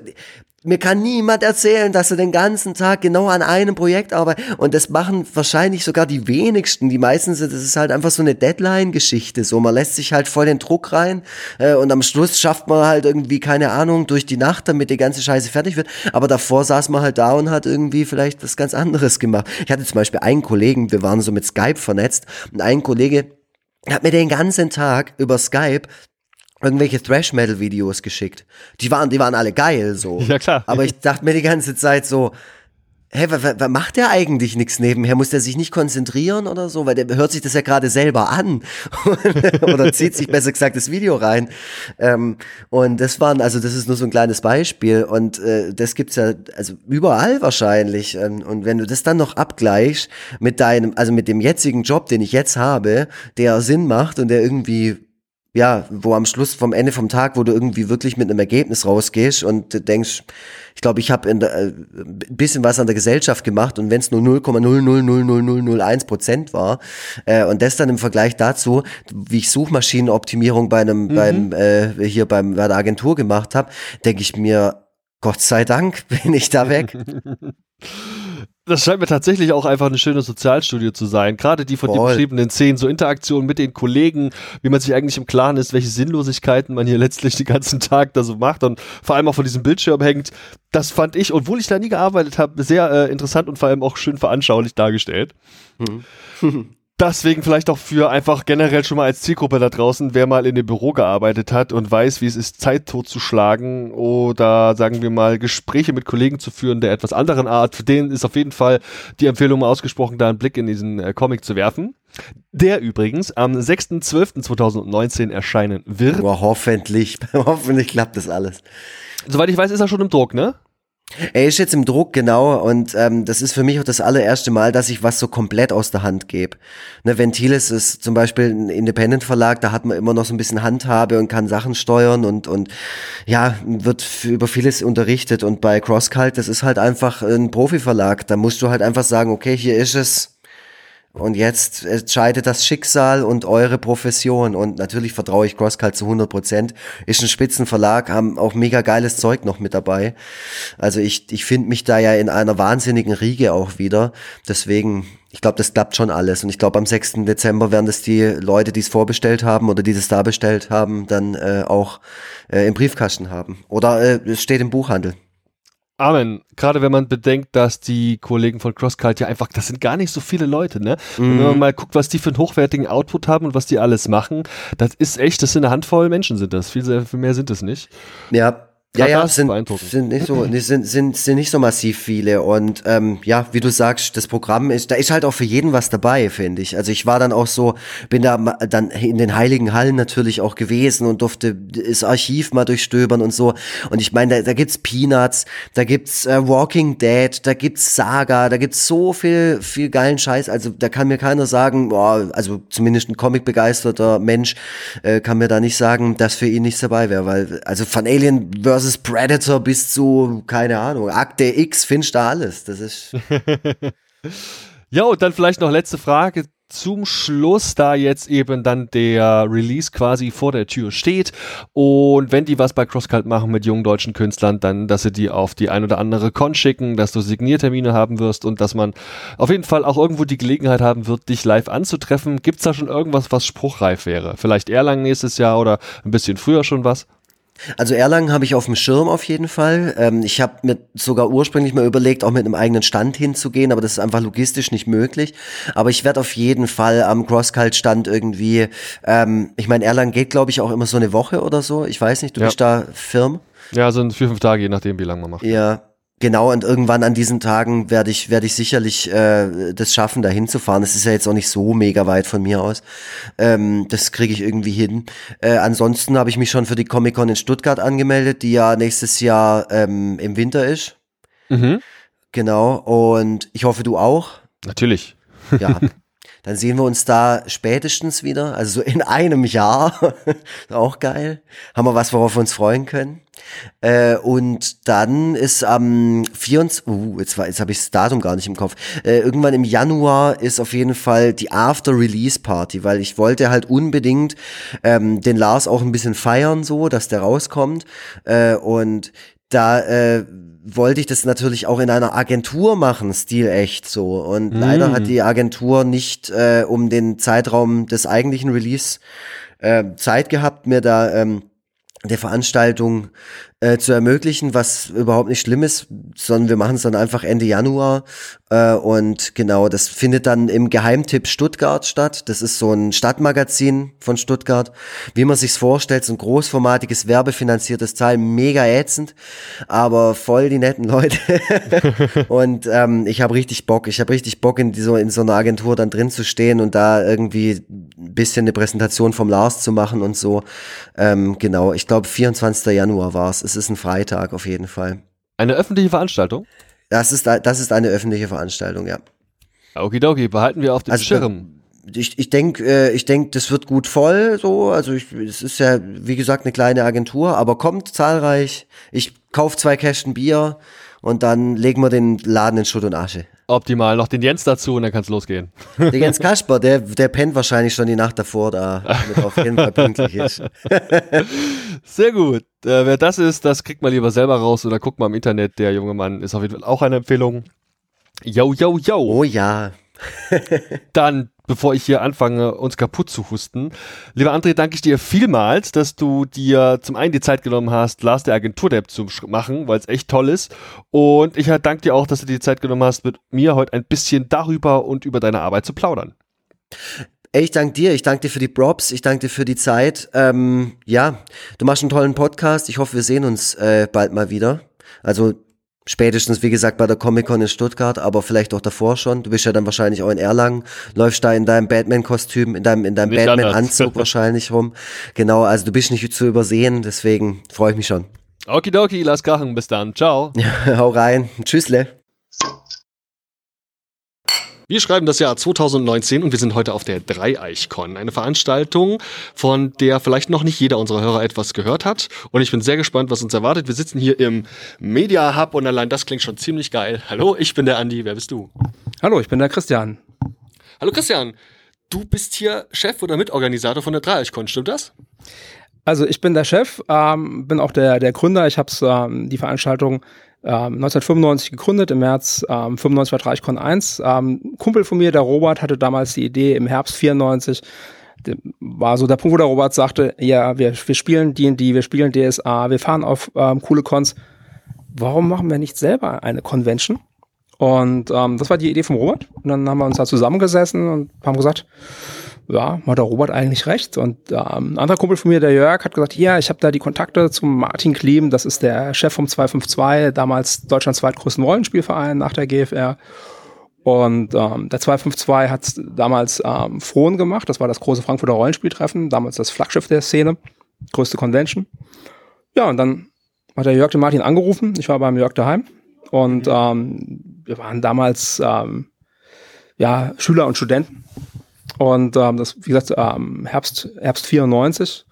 mir kann niemand erzählen, dass er den ganzen Tag genau an einem Projekt arbeitet. Und das machen wahrscheinlich sogar die wenigsten. Die meisten sind, das ist halt einfach so eine Deadline-Geschichte. So, man lässt sich halt voll den Druck rein äh, und am Schluss schafft man halt irgendwie, keine Ahnung, durch die Nacht, damit die ganze Scheiße fertig wird. Aber davor saß man halt da und hat irgendwie vielleicht was ganz anderes gemacht. Ich hatte zum Beispiel einen Kollegen, wir waren so mit Skype vernetzt und ein Kollege hat mir den ganzen Tag über Skype irgendwelche Thrash-Metal-Videos geschickt. Die waren, die waren alle geil, so. Ja, klar. Aber ich dachte mir die ganze Zeit so, hä, hey, macht der eigentlich nichts nebenher? Muss der sich nicht konzentrieren oder so? Weil der hört sich das ja gerade selber an. oder zieht sich besser gesagt das Video rein. Ähm, und das waren, also das ist nur so ein kleines Beispiel. Und äh, das gibt's ja, also überall wahrscheinlich. Und, und wenn du das dann noch abgleichst mit deinem, also mit dem jetzigen Job, den ich jetzt habe, der Sinn macht und der irgendwie ja, wo am Schluss vom Ende vom Tag, wo du irgendwie wirklich mit einem Ergebnis rausgehst und denkst, ich glaube, ich habe äh, ein bisschen was an der Gesellschaft gemacht und wenn es nur 0,0000001 Prozent war äh, und das dann im Vergleich dazu, wie ich Suchmaschinenoptimierung bei einem, mhm. beim äh, hier beim bei der Agentur gemacht habe, denke ich mir, Gott sei Dank bin ich da weg. Das scheint mir tatsächlich auch einfach eine schöne Sozialstudie zu sein. Gerade die von dir beschriebenen Szenen, so Interaktion mit den Kollegen, wie man sich eigentlich im Klaren ist, welche Sinnlosigkeiten man hier letztlich den ganzen Tag da so macht und vor allem auch von diesem Bildschirm hängt. Das fand ich, obwohl ich da nie gearbeitet habe, sehr äh, interessant und vor allem auch schön veranschaulich dargestellt. Mhm. Deswegen vielleicht auch für einfach generell schon mal als Zielgruppe da draußen, wer mal in dem Büro gearbeitet hat und weiß, wie es ist, Zeit totzuschlagen oder sagen wir mal Gespräche mit Kollegen zu führen der etwas anderen Art, für den ist auf jeden Fall die Empfehlung mal ausgesprochen, da einen Blick in diesen äh, Comic zu werfen. Der übrigens am 6.12.2019 erscheinen wird. Boah, hoffentlich, hoffentlich klappt das alles. Soweit ich weiß, ist er schon im Druck, ne? Er ist jetzt im Druck, genau, und ähm, das ist für mich auch das allererste Mal, dass ich was so komplett aus der Hand gebe. Ne, Ventiles ist zum Beispiel ein Independent-Verlag, da hat man immer noch so ein bisschen Handhabe und kann Sachen steuern und, und ja, wird über vieles unterrichtet. Und bei CrossCult, das ist halt einfach ein Profiverlag, da musst du halt einfach sagen, okay, hier ist es, und jetzt entscheidet das Schicksal und eure Profession. Und natürlich vertraue ich CrossCult zu 100 Prozent. Ist ein Spitzenverlag, haben auch mega geiles Zeug noch mit dabei. Also ich, ich finde mich da ja in einer wahnsinnigen Riege auch wieder. Deswegen, ich glaube, das klappt schon alles. Und ich glaube, am 6. Dezember werden das die Leute, die es vorbestellt haben oder die es da bestellt haben, dann äh, auch äh, im Briefkasten haben. Oder äh, es steht im Buchhandel. Amen. Gerade wenn man bedenkt, dass die Kollegen von CrossCult ja einfach, das sind gar nicht so viele Leute, ne? Mhm. Wenn man mal guckt, was die für einen hochwertigen Output haben und was die alles machen, das ist echt, das sind eine Handvoll Menschen sind das. Viel, viel mehr sind es nicht. Ja. Ja, ja, sind, sind nicht so, sind, sind, sind nicht so massiv viele. Und ähm, ja, wie du sagst, das Programm ist, da ist halt auch für jeden was dabei, finde ich. Also ich war dann auch so, bin da dann in den Heiligen Hallen natürlich auch gewesen und durfte das Archiv mal durchstöbern und so. Und ich meine, da, da gibt's Peanuts, da gibt's äh, Walking Dead, da gibt's Saga, da gibt's so viel, viel geilen Scheiß. Also da kann mir keiner sagen, boah, also zumindest ein Comic-begeisterter Mensch äh, kann mir da nicht sagen, dass für ihn nichts dabei wäre, weil also von Alien vs vs. Predator bis zu, keine Ahnung, Akte X findest du alles. Das ist. ja, und dann vielleicht noch letzte Frage zum Schluss, da jetzt eben dann der Release quasi vor der Tür steht und wenn die was bei CrossCult machen mit jungen deutschen Künstlern, dann, dass sie die auf die ein oder andere Con schicken, dass du Signiertermine haben wirst und dass man auf jeden Fall auch irgendwo die Gelegenheit haben wird, dich live anzutreffen. Gibt's da schon irgendwas, was spruchreif wäre? Vielleicht Erlangen nächstes Jahr oder ein bisschen früher schon was? Also Erlangen habe ich auf dem Schirm auf jeden Fall. Ähm, ich habe mir sogar ursprünglich mal überlegt, auch mit einem eigenen Stand hinzugehen, aber das ist einfach logistisch nicht möglich. Aber ich werde auf jeden Fall am CrossCult-Stand irgendwie, ähm, ich meine, Erlangen geht, glaube ich, auch immer so eine Woche oder so. Ich weiß nicht, du ja. bist da firm. Ja, sind vier, fünf Tage, je nachdem, wie lange man macht. Ja, Genau, und irgendwann an diesen Tagen werde ich, werde ich sicherlich äh, das schaffen, da hinzufahren. Das ist ja jetzt auch nicht so mega weit von mir aus. Ähm, das kriege ich irgendwie hin. Äh, ansonsten habe ich mich schon für die Comic-Con in Stuttgart angemeldet, die ja nächstes Jahr ähm, im Winter ist. Mhm. Genau, und ich hoffe, du auch. Natürlich. Ja. Dann sehen wir uns da spätestens wieder, also so in einem Jahr. auch geil. Haben wir was, worauf wir uns freuen können. Äh, und dann ist am 24. Uh, jetzt, war, jetzt habe ich das Datum gar nicht im Kopf. Äh, irgendwann im Januar ist auf jeden Fall die After-Release-Party, weil ich wollte halt unbedingt ähm, den Lars auch ein bisschen feiern, so, dass der rauskommt. Äh, und da äh, wollte ich das natürlich auch in einer Agentur machen, stilecht so. Und mm. leider hat die Agentur nicht äh, um den Zeitraum des eigentlichen Release äh, Zeit gehabt, mir da ähm, der Veranstaltung äh, zu ermöglichen, was überhaupt nicht schlimm ist, sondern wir machen es dann einfach Ende Januar äh, und genau, das findet dann im Geheimtipp Stuttgart statt. Das ist so ein Stadtmagazin von Stuttgart, wie man sich's vorstellt, so ein großformatiges werbefinanziertes Teil, mega ätzend, aber voll die netten Leute und ähm, ich habe richtig Bock, ich habe richtig Bock in, so in so einer Agentur dann drin zu stehen und da irgendwie ein bisschen eine Präsentation vom Lars zu machen und so. Ähm, genau, ich glaube 24. Januar war's es ist ein Freitag auf jeden Fall. Eine öffentliche Veranstaltung? Das ist, das ist eine öffentliche Veranstaltung, ja. Okidoki, behalten wir auf dem also, Schirm. Ich, ich denke, äh, ich denk, das wird gut voll, so. Also ich, es ist ja, wie gesagt, eine kleine Agentur, aber kommt zahlreich. Ich kauf zwei Kästen Bier und dann legen wir den Laden in Schutt und Asche. Optimal, noch den Jens dazu und dann kann es losgehen. Der Jens Kasper, der, der pennt wahrscheinlich schon die Nacht davor da, damit auf jeden Fall pünktlich ist. Sehr gut. Äh, wer das ist, das kriegt man lieber selber raus oder guckt mal im Internet. Der junge Mann ist auf jeden Fall auch eine Empfehlung. Yo, yo, yo. Oh ja. Dann bevor ich hier anfange, uns kaputt zu husten. Lieber André, danke ich dir vielmals, dass du dir zum einen die Zeit genommen hast, Lars der Agentur-Depp zu machen, weil es echt toll ist. Und ich danke dir auch, dass du dir die Zeit genommen hast, mit mir heute ein bisschen darüber und über deine Arbeit zu plaudern. Ich danke dir, ich danke dir für die Props, ich danke dir für die Zeit. Ähm, ja, du machst einen tollen Podcast. Ich hoffe, wir sehen uns äh, bald mal wieder. Also Spätestens, wie gesagt, bei der Comic-Con in Stuttgart, aber vielleicht auch davor schon. Du bist ja dann wahrscheinlich auch in Erlangen, läufst da in deinem Batman-Kostüm, in deinem, in deinem Batman-Anzug wahrscheinlich rum. Genau, also du bist nicht zu übersehen, deswegen freue ich mich schon. Okidoki, lass krachen, bis dann. Ciao. hau rein. Tschüssle. Wir schreiben das Jahr 2019 und wir sind heute auf der Dreieichkon, eine Veranstaltung, von der vielleicht noch nicht jeder unserer Hörer etwas gehört hat. Und ich bin sehr gespannt, was uns erwartet. Wir sitzen hier im Media Hub und allein das klingt schon ziemlich geil. Hallo, ich bin der Andi. Wer bist du? Hallo, ich bin der Christian. Hallo Christian. Du bist hier Chef oder Mitorganisator von der Dreieichkon, stimmt das? Also ich bin der Chef, ähm, bin auch der, der Gründer. Ich habe ähm, die Veranstaltung 1995 ähm, gegründet, im März ähm, 95 war Dreichcon 1. Ähm, Kumpel von mir, der Robert, hatte damals die Idee im Herbst 94, war so der Punkt, wo der Robert sagte, ja, wir, wir spielen D&D, wir spielen DSA, wir fahren auf ähm, coole Cons. Warum machen wir nicht selber eine Convention? Und ähm, das war die Idee vom Robert. Und dann haben wir uns da zusammengesessen und haben gesagt, ja, hat der Robert eigentlich recht. Und ähm, ein anderer Kumpel von mir, der Jörg, hat gesagt, ja, ich habe da die Kontakte zum Martin Klim, das ist der Chef vom 252, damals Deutschlands zweitgrößten Rollenspielverein nach der GFR. Und ähm, der 252 hat damals ähm, Frohn gemacht, das war das große Frankfurter Rollenspieltreffen, damals das Flaggschiff der Szene, größte Convention. Ja, und dann hat der Jörg den Martin angerufen, ich war beim Jörg daheim und ähm, wir waren damals ähm, ja, Schüler und Studenten und ähm, das, wie gesagt, ähm, Herbst, Herbst 94.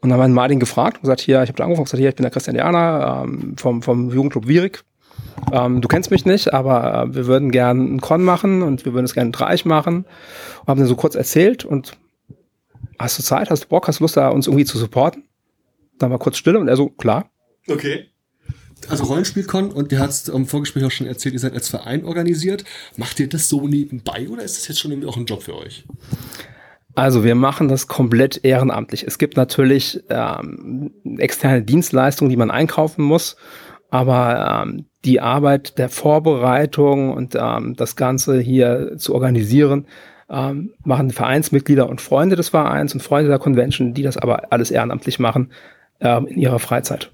Und dann haben wir Martin gefragt und gesagt, hier, ich habe da angerufen und gesagt, hier, ich bin der Christian Diana ähm, vom, vom Jugendclub Wierig. Ähm, du kennst mich nicht, aber äh, wir würden gerne einen Con machen und wir würden es gerne Dreieich machen. Und haben dann so kurz erzählt und hast du Zeit, hast du Bock, hast du Lust, da uns irgendwie zu supporten? Dann war kurz Stille und er so, klar. Okay. Also Rollenspielcon und der hat es im Vorgespräch auch schon erzählt, ihr seid als Verein organisiert. Macht ihr das so nebenbei oder ist das jetzt schon irgendwie auch ein Job für euch? Also wir machen das komplett ehrenamtlich. Es gibt natürlich ähm, externe Dienstleistungen, die man einkaufen muss, aber ähm, die Arbeit der Vorbereitung und ähm, das Ganze hier zu organisieren, ähm, machen Vereinsmitglieder und Freunde des Vereins und Freunde der Convention, die das aber alles ehrenamtlich machen ähm, in ihrer Freizeit.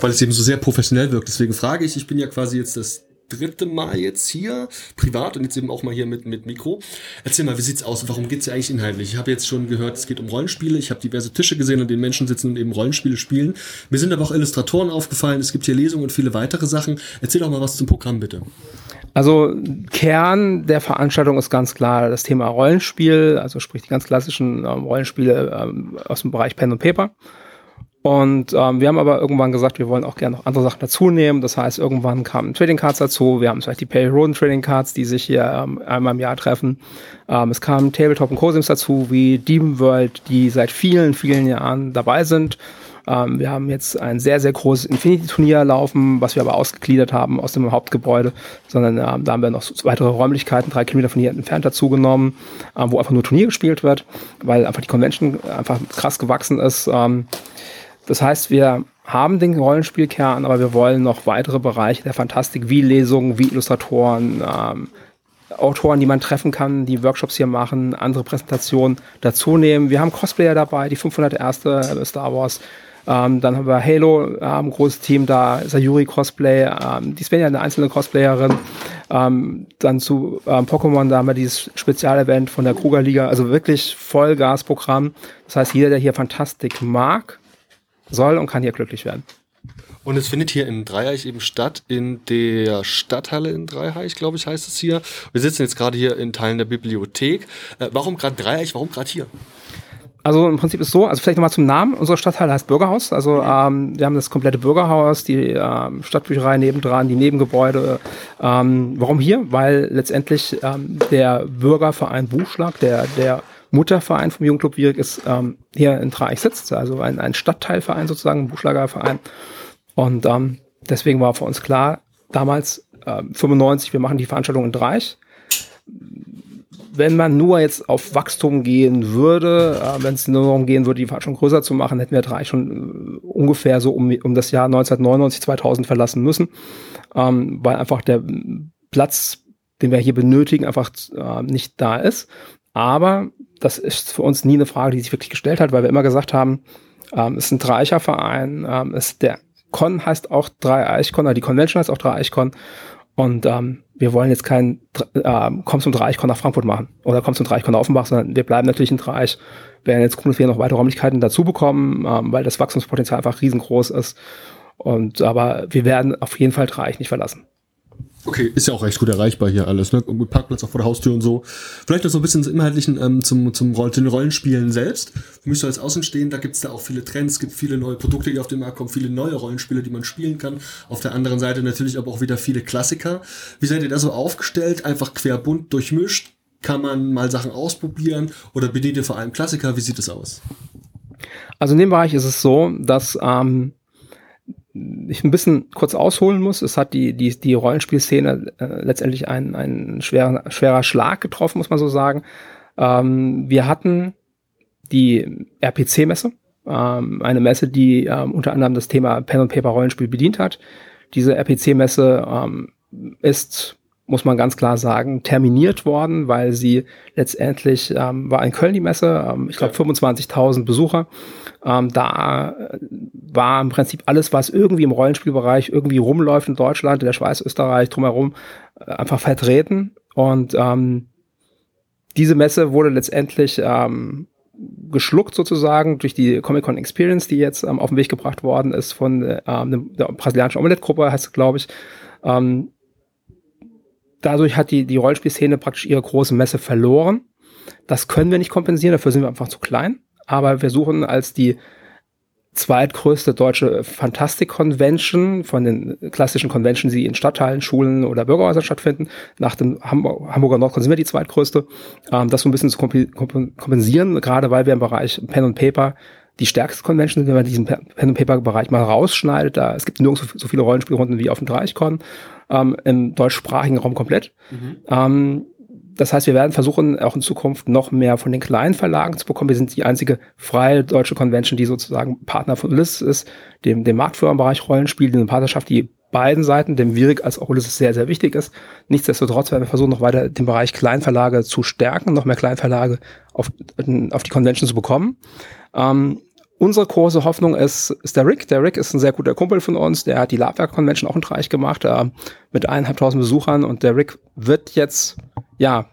Weil es eben so sehr professionell wirkt. Deswegen frage ich, ich bin ja quasi jetzt das dritte Mal jetzt hier, privat und jetzt eben auch mal hier mit, mit Mikro. Erzähl mal, wie sieht's aus? Warum geht's ja eigentlich inhaltlich? Ich habe jetzt schon gehört, es geht um Rollenspiele. Ich habe diverse Tische gesehen, an denen Menschen sitzen und eben Rollenspiele spielen. Mir sind aber auch Illustratoren aufgefallen. Es gibt hier Lesungen und viele weitere Sachen. Erzähl doch mal was zum Programm, bitte. Also Kern der Veranstaltung ist ganz klar das Thema Rollenspiel, also sprich die ganz klassischen ähm, Rollenspiele ähm, aus dem Bereich Pen und Paper. Und ähm, wir haben aber irgendwann gesagt, wir wollen auch gerne noch andere Sachen dazu nehmen. Das heißt, irgendwann kamen Trading Cards dazu. Wir haben zum Beispiel die Roden Trading Cards, die sich hier ähm, einmal im Jahr treffen. Ähm, es kamen Tabletop und Cosims dazu, wie Demon World, die seit vielen, vielen Jahren dabei sind. Ähm, wir haben jetzt ein sehr, sehr großes Infinity-Turnier laufen, was wir aber ausgegliedert haben aus dem Hauptgebäude, sondern ähm, da haben wir noch weitere Räumlichkeiten, drei Kilometer von hier entfernt dazugenommen, ähm, wo einfach nur Turnier gespielt wird, weil einfach die Convention einfach krass gewachsen ist. Ähm, das heißt, wir haben den Rollenspielkern, aber wir wollen noch weitere Bereiche der Fantastik wie Lesungen, wie Illustratoren, ähm, Autoren, die man treffen kann, die Workshops hier machen, andere Präsentationen dazu nehmen. Wir haben Cosplayer dabei, die 501. Star Wars. Ähm, dann haben wir Halo, ähm, großes Team da, Sayuri Cosplay, ähm, die Svenja eine einzelne Cosplayerin. Ähm, dann zu ähm, Pokémon, da haben wir dieses Spezialevent von der Kruger Liga, also wirklich Vollgasprogramm. Das heißt, jeder, der hier Fantastik mag, soll und kann hier glücklich werden. Und es findet hier in Dreieich eben statt, in der Stadthalle in Dreieich, glaube ich, heißt es hier. Wir sitzen jetzt gerade hier in Teilen der Bibliothek. Äh, warum gerade Dreieich? Warum gerade hier? Also im Prinzip ist so, also vielleicht nochmal zum Namen. Unsere Stadthalle heißt Bürgerhaus. Also ähm, wir haben das komplette Bürgerhaus, die ähm, Stadtbücherei nebendran, die Nebengebäude. Ähm, warum hier? Weil letztendlich ähm, der Bürgerverein Buchschlag, der, der Mutterverein vom Jugendclub Wierig ist ähm, hier in Dreieich sitzt, also ein, ein Stadtteilverein sozusagen, ein Buchschlagerverein. Und ähm, deswegen war für uns klar, damals äh, 95, wir machen die Veranstaltung in Dreieich. Wenn man nur jetzt auf Wachstum gehen würde, äh, wenn es nur darum gehen würde, die Veranstaltung größer zu machen, hätten wir Dreieich schon äh, ungefähr so um, um das Jahr 1999, 2000 verlassen müssen, ähm, weil einfach der Platz, den wir hier benötigen, einfach äh, nicht da ist. Aber das ist für uns nie eine Frage, die sich wirklich gestellt hat, weil wir immer gesagt haben, ähm, es ist ein Dreieicher-Verein, ähm, es, der Con heißt auch Dreieichkon, oder die Convention heißt auch Dreieichkon. Und ähm, wir wollen jetzt kein äh, Komm zum Dreieichkon nach Frankfurt machen oder Komm zum Dreieichkon nach Offenbach, sondern wir bleiben natürlich in Dreieich. Werden jetzt gucken, dass wir noch weitere Räumlichkeiten dazu bekommen, ähm, weil das Wachstumspotenzial einfach riesengroß ist. Und aber wir werden auf jeden Fall Dreieich nicht verlassen. Okay, ist ja auch recht gut erreichbar hier alles, ne? Mit Parkplatz auch vor der Haustür und so. Vielleicht noch so ein bisschen zum Inhaltlichen ähm, zum, zum Roll den Rollenspielen selbst. Für mich so als Außenstehender gibt es da auch viele Trends, gibt viele neue Produkte, die auf den Markt kommen, viele neue Rollenspiele, die man spielen kann. Auf der anderen Seite natürlich aber auch wieder viele Klassiker. Wie seid ihr da so aufgestellt? Einfach querbunt durchmischt? Kann man mal Sachen ausprobieren? Oder bedient ihr vor allem Klassiker? Wie sieht es aus? Also in dem Bereich ist es so, dass ähm, ich ein bisschen kurz ausholen muss. Es hat die, die, die Rollenspielszene äh, letztendlich einen, einen schweren, schwerer Schlag getroffen, muss man so sagen. Ähm, wir hatten die RPC-Messe, ähm, eine Messe, die ähm, unter anderem das Thema Pen and Paper Rollenspiel bedient hat. Diese RPC-Messe ähm, ist muss man ganz klar sagen, terminiert worden, weil sie letztendlich ähm, war in Köln die Messe, ähm, ich glaube 25.000 Besucher. Ähm, da äh, war im Prinzip alles, was irgendwie im Rollenspielbereich irgendwie rumläuft in Deutschland, in der Schweiz, Österreich, drumherum, äh, einfach vertreten. Und ähm, diese Messe wurde letztendlich ähm, geschluckt sozusagen durch die Comic-Con Experience, die jetzt ähm, auf den Weg gebracht worden ist von ähm, der brasilianischen Omelette-Gruppe, heißt es, glaube ich. Ähm, dadurch hat die, die Rollenspielszene praktisch ihre große Messe verloren. Das können wir nicht kompensieren, dafür sind wir einfach zu klein. Aber wir suchen als die zweitgrößte deutsche Fantastik-Convention von den klassischen Conventions, die in Stadtteilen, Schulen oder Bürgerhäusern stattfinden. Nach dem Hamburg, Hamburger Nordkon sind wir die zweitgrößte. Ähm, das so ein bisschen zu kompensieren, gerade weil wir im Bereich Pen und Paper die stärkste Convention wenn man diesen Pen und Paper Bereich mal rausschneidet. Da es gibt nirgends so, so viele Rollenspielrunden wie auf dem Dreichcon ähm, im deutschsprachigen Raum komplett. Mhm. Ähm, das heißt, wir werden versuchen, auch in Zukunft noch mehr von den kleinen Verlagen zu bekommen. Wir sind die einzige freie deutsche Convention, die sozusagen Partner von Ulysses ist, dem, dem Marktführer im Bereich Rollenspiel, eine Partnerschaft, die beiden Seiten, dem Virik als auch Ulysses sehr, sehr wichtig ist. Nichtsdestotrotz werden wir versuchen, noch weiter den Bereich Kleinverlage zu stärken, noch mehr Kleinverlage auf, auf die Convention zu bekommen. Ähm, Unsere große Hoffnung ist, ist der Rick. Der Rick ist ein sehr guter Kumpel von uns. Der hat die Labwerk Convention auch in Reich gemacht, äh, mit eineinhalbtausend Besuchern. Und der Rick wird jetzt, ja,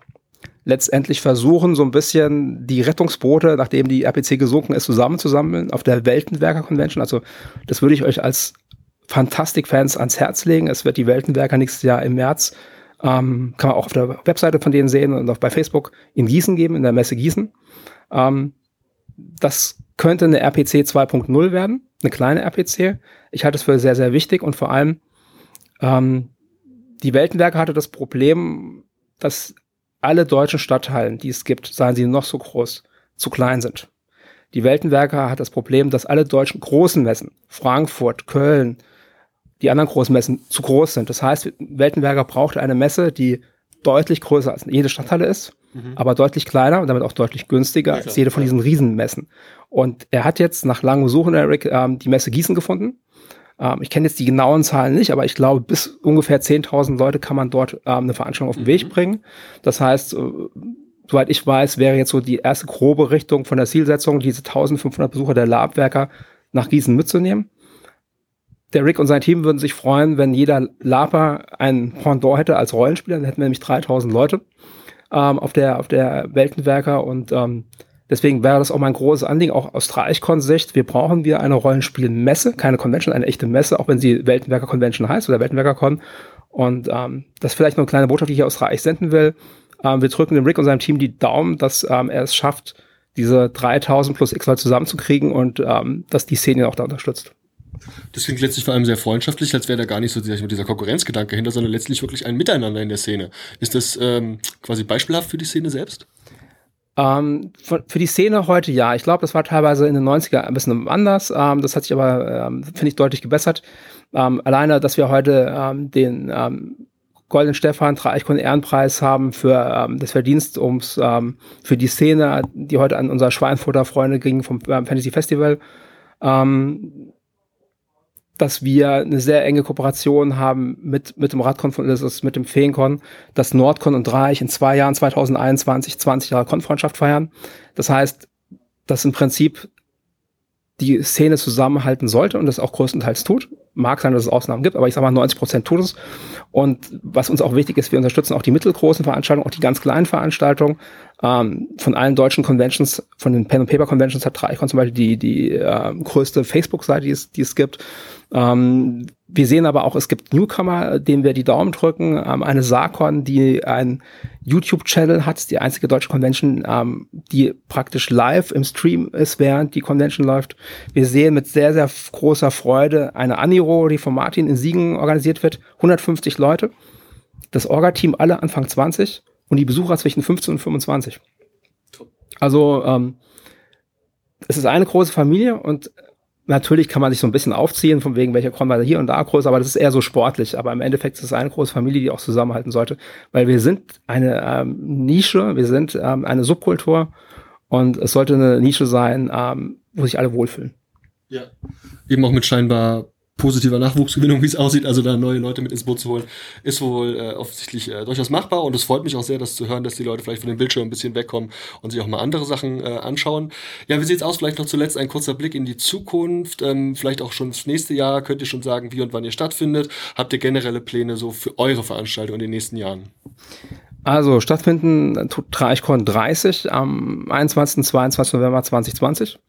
letztendlich versuchen, so ein bisschen die Rettungsboote, nachdem die RPC gesunken ist, zusammenzusammeln auf der Weltenwerker Convention. Also, das würde ich euch als Fantastik-Fans ans Herz legen. Es wird die Weltenwerker nächstes Jahr im März, ähm, kann man auch auf der Webseite von denen sehen und auch bei Facebook in Gießen geben, in der Messe Gießen. Ähm, das könnte eine RPC 2.0 werden, eine kleine RPC. Ich halte es für sehr, sehr wichtig und vor allem ähm, die Weltenwerke hatte das Problem, dass alle deutschen Stadtteilen, die es gibt, seien sie noch so groß, zu klein sind. Die Weltenwerke hat das Problem, dass alle deutschen großen Messen, Frankfurt, Köln, die anderen großen Messen zu groß sind. Das heißt, Weltenwerker braucht eine Messe, die deutlich größer als jede Stadthalle ist mhm. aber deutlich kleiner und damit auch deutlich günstiger ja, als jede von diesen Riesenmessen. Und er hat jetzt nach langem Suchen, Eric, ähm, die Messe Gießen gefunden. Ähm, ich kenne jetzt die genauen Zahlen nicht, aber ich glaube, bis ungefähr 10.000 Leute kann man dort ähm, eine Veranstaltung auf den mhm. Weg bringen. Das heißt, äh, soweit ich weiß, wäre jetzt so die erste grobe Richtung von der Zielsetzung, diese 1500 Besucher der Labwerker nach Gießen mitzunehmen. Der Rick und sein Team würden sich freuen, wenn jeder Laper ein Pendant hätte als Rollenspieler. Dann hätten wir nämlich 3000 Leute ähm, auf der auf der Weltenwerker und ähm, deswegen wäre das auch mein großes Anliegen, auch aus Streichkon-Sicht. Wir brauchen wieder eine Rollenspielmesse, keine Convention, eine echte Messe, auch wenn sie Weltenwerker Convention heißt oder Weltenwerker Con. Und ähm, das ist vielleicht noch eine kleine Botschaft, die ich hier aus Reich senden will. Ähm, wir drücken dem Rick und seinem Team die Daumen, dass ähm, er es schafft, diese 3000 plus X Leute zusammenzukriegen und ähm, dass die Szene auch da unterstützt. Das klingt letztlich vor allem sehr freundschaftlich, als wäre da gar nicht so dieser, dieser Konkurrenzgedanke hinter, sondern letztlich wirklich ein Miteinander in der Szene. Ist das ähm, quasi beispielhaft für die Szene selbst? Ähm, für, für, die Szene heute ja. Ich glaube, das war teilweise in den 90er ein bisschen anders. Ähm, das hat sich aber, ähm, finde ich, deutlich gebessert. Ähm, alleine, dass wir heute ähm, den ähm, Golden Stefan Dreichkon Ehrenpreis haben für das Verdienst ums für die Szene, die heute an unser Schweinfurter Freunde ging vom Fantasy Festival. Ähm, dass wir eine sehr enge Kooperation haben mit, mit dem Radcon von Ulysses, mit dem Feencon, dass Nordcon und Reich in zwei Jahren, 2021, 20 Jahre Konfreundschaft feiern. Das heißt, dass im Prinzip die Szene zusammenhalten sollte und das auch größtenteils tut. Mag sein, dass es Ausnahmen gibt, aber ich sage mal 90 Prozent tut es. Und was uns auch wichtig ist, wir unterstützen auch die mittelgroßen Veranstaltungen, auch die ganz kleinen Veranstaltungen. Ähm, von allen deutschen Conventions, von den Pen and Paper Conventions hat Dreichon zum Beispiel die, die äh, größte Facebook-Seite, die es, die es gibt. Ähm, wir sehen aber auch, es gibt Newcomer, denen wir die Daumen drücken. Ähm, eine Sarkon, die ein YouTube-Channel hat, die einzige deutsche Convention, ähm, die praktisch live im Stream ist, während die Convention läuft. Wir sehen mit sehr, sehr großer Freude eine Aniro, die von Martin in Siegen organisiert wird. 150 Leute. Das Orga-Team alle Anfang 20 und die Besucher zwischen 15 und 25. Also ähm, es ist eine große Familie und Natürlich kann man sich so ein bisschen aufziehen, von wegen welcher war hier und da groß, aber das ist eher so sportlich. Aber im Endeffekt ist es eine große Familie, die auch zusammenhalten sollte, weil wir sind eine ähm, Nische, wir sind ähm, eine Subkultur und es sollte eine Nische sein, ähm, wo sich alle wohlfühlen. Ja. Eben auch mit scheinbar positiver Nachwuchsgewinnung, wie es aussieht, also da neue Leute mit ins Boot zu holen, ist wohl äh, offensichtlich äh, durchaus machbar und es freut mich auch sehr, das zu hören, dass die Leute vielleicht von dem Bildschirm ein bisschen wegkommen und sich auch mal andere Sachen äh, anschauen. Ja, wie sieht's aus? Vielleicht noch zuletzt ein kurzer Blick in die Zukunft, ähm, vielleicht auch schon das nächste Jahr. Könnt ihr schon sagen, wie und wann ihr stattfindet? Habt ihr generelle Pläne so für eure Veranstaltung in den nächsten Jahren? Also stattfinden tut Traichcon 30 am 21. und 22. November 2020.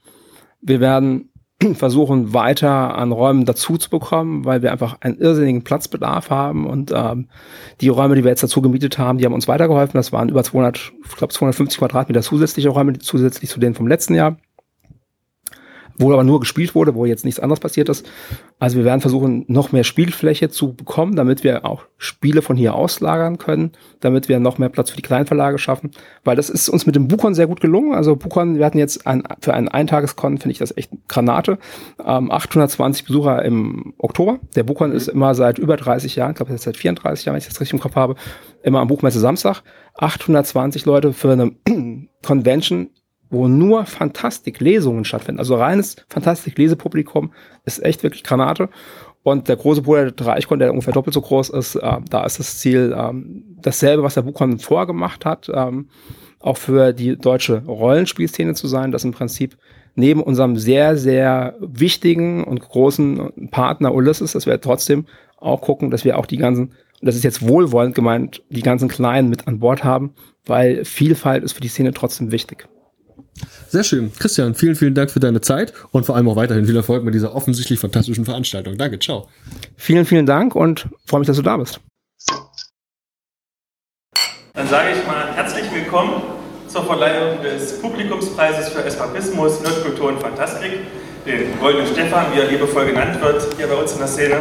Wir werden versuchen weiter an Räumen dazu zu bekommen, weil wir einfach einen irrsinnigen Platzbedarf haben und ähm, die Räume, die wir jetzt dazu gemietet haben, die haben uns weitergeholfen. Das waren über 200, ich glaube 250 Quadratmeter zusätzliche Räume, zusätzlich zu denen vom letzten Jahr wo aber nur gespielt wurde, wo jetzt nichts anderes passiert ist. Also wir werden versuchen, noch mehr Spielfläche zu bekommen, damit wir auch Spiele von hier auslagern können, damit wir noch mehr Platz für die Kleinverlage schaffen, weil das ist uns mit dem Bukon sehr gut gelungen. Also Bukon, wir hatten jetzt ein, für einen Eintageskon, finde ich das echt Granate, ähm, 820 Besucher im Oktober. Der Bukon ist immer seit über 30 Jahren, ich glaube jetzt seit 34 Jahren, wenn ich das richtig im Kopf habe, immer am Buchmesse Samstag. 820 Leute für eine Convention wo nur Fantastik-Lesungen stattfinden. Also reines Fantastik-Lesepublikum ist echt wirklich Granate. Und der große Bruder der Dreichkon, der ungefähr doppelt so groß ist, äh, da ist das Ziel ähm, dasselbe, was der Buchhorn vorgemacht hat, ähm, auch für die deutsche Rollenspielszene zu sein, dass im Prinzip neben unserem sehr, sehr wichtigen und großen Partner Ulysses, dass wir trotzdem auch gucken, dass wir auch die ganzen, und das ist jetzt wohlwollend gemeint, die ganzen Kleinen mit an Bord haben, weil Vielfalt ist für die Szene trotzdem wichtig. Sehr schön. Christian, vielen, vielen Dank für deine Zeit und vor allem auch weiterhin viel Erfolg mit dieser offensichtlich fantastischen Veranstaltung. Danke, ciao. Vielen, vielen Dank und freue mich, dass du da bist. Dann sage ich mal herzlich willkommen zur Verleihung des Publikumspreises für Eskapismus, Nerdkultur und Fantastik, den Goldenen Stefan, wie er liebevoll genannt wird, hier bei uns in der Szene.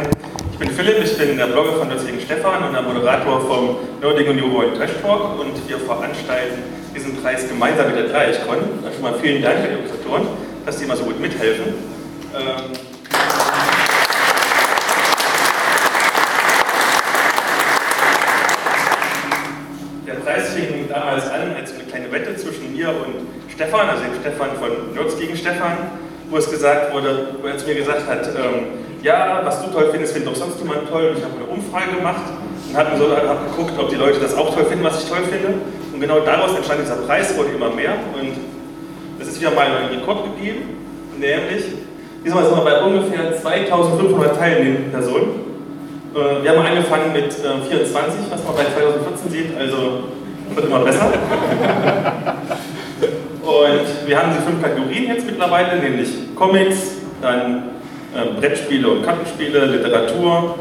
Ich bin Philipp, ich bin der Blogger von Nördlichen Stefan und der Moderator vom Nerding und New World Trash Talk und wir veranstalten diesen Preis gemeinsam mit der Dreieichkon. Also schon mal vielen Dank an die Organisatoren, dass die immer so gut mithelfen. Ähm der Preis fing damals an als eine kleine Wette zwischen mir und Stefan, also dem Stefan von Nerds gegen Stefan, wo es gesagt wurde, wo er zu mir gesagt hat, ähm, ja, was du toll findest, findet doch sonst jemand toll. Und ich habe eine Umfrage gemacht und habe so, hab geguckt, ob die Leute das auch toll finden, was ich toll finde. Und genau daraus entstand dieser Preis, wurde immer mehr. Und es ist wieder mal ein Rekord gegeben, nämlich, diesmal sind wir bei ungefähr 2500 teilnehmenden Personen. Äh, wir haben angefangen mit 24, äh, was man bei 2014 sieht, also wird immer besser. Und wir haben diese fünf Kategorien jetzt mittlerweile, nämlich Comics, dann äh, Brettspiele und Kartenspiele, Literatur,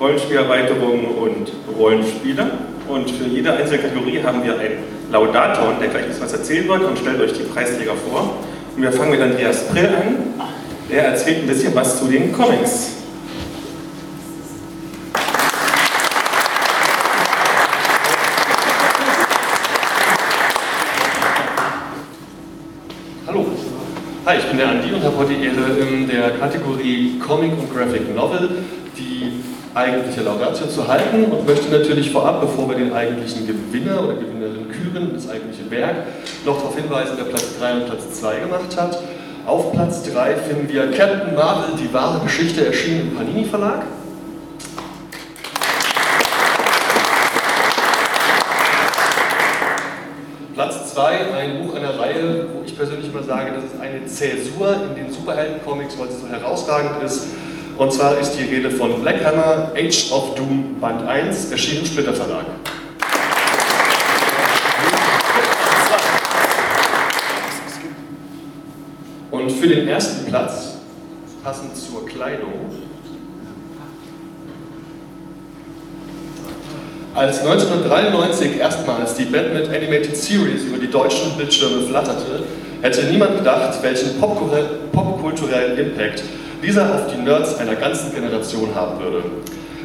Rollenspielerweiterungen und Rollenspiele. Und für jede einzelne Kategorie haben wir einen Laudator, der gleich was erzählen wird und stellt euch die Preisträger vor. Und wir fangen mit Andreas Prill an. Der erzählt ein bisschen was zu den Comics. Ich bin der Andi und habe heute die Ehre in der Kategorie Comic und Graphic Novel die eigentliche Laudatio zu halten und möchte natürlich vorab, bevor wir den eigentlichen Gewinner oder Gewinnerin küren, das eigentliche Werk, noch darauf hinweisen, wer Platz 3 und Platz 2 gemacht hat. Auf Platz 3 finden wir Captain Marvel, die wahre Geschichte, erschienen im Panini Verlag. Platz 2, ein Buch einer Reihe, wo ich persönlich immer sage, das ist eine Zäsur in den Superhelden-Comics, weil sie so herausragend ist. Und zwar ist die Rede von Black Hammer, Age of Doom, Band 1, erschienen im Splitter Verlag. Und für den ersten Platz, passend zur Kleidung, Als 1993 erstmals die Batman Animated Series über die deutschen Bildschirme flatterte, hätte niemand gedacht, welchen popkulturellen Impact dieser auf die Nerds einer ganzen Generation haben würde.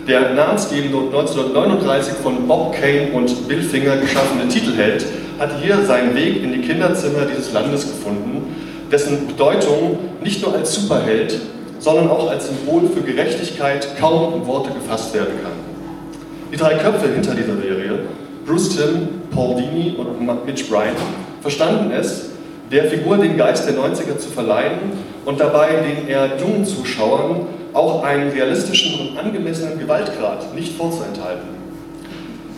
Der namensgebende und 1939 von Bob Kane und Bill Finger geschaffene Titelheld hat hier seinen Weg in die Kinderzimmer dieses Landes gefunden, dessen Bedeutung nicht nur als Superheld, sondern auch als Symbol für Gerechtigkeit kaum in Worte gefasst werden kann. Die drei Köpfe hinter dieser Serie, Bruce Timm, Paul Dini und Mitch Bryant, verstanden es, der Figur den Geist der 90er zu verleihen und dabei den eher jungen Zuschauern auch einen realistischen und angemessenen Gewaltgrad nicht vorzuenthalten.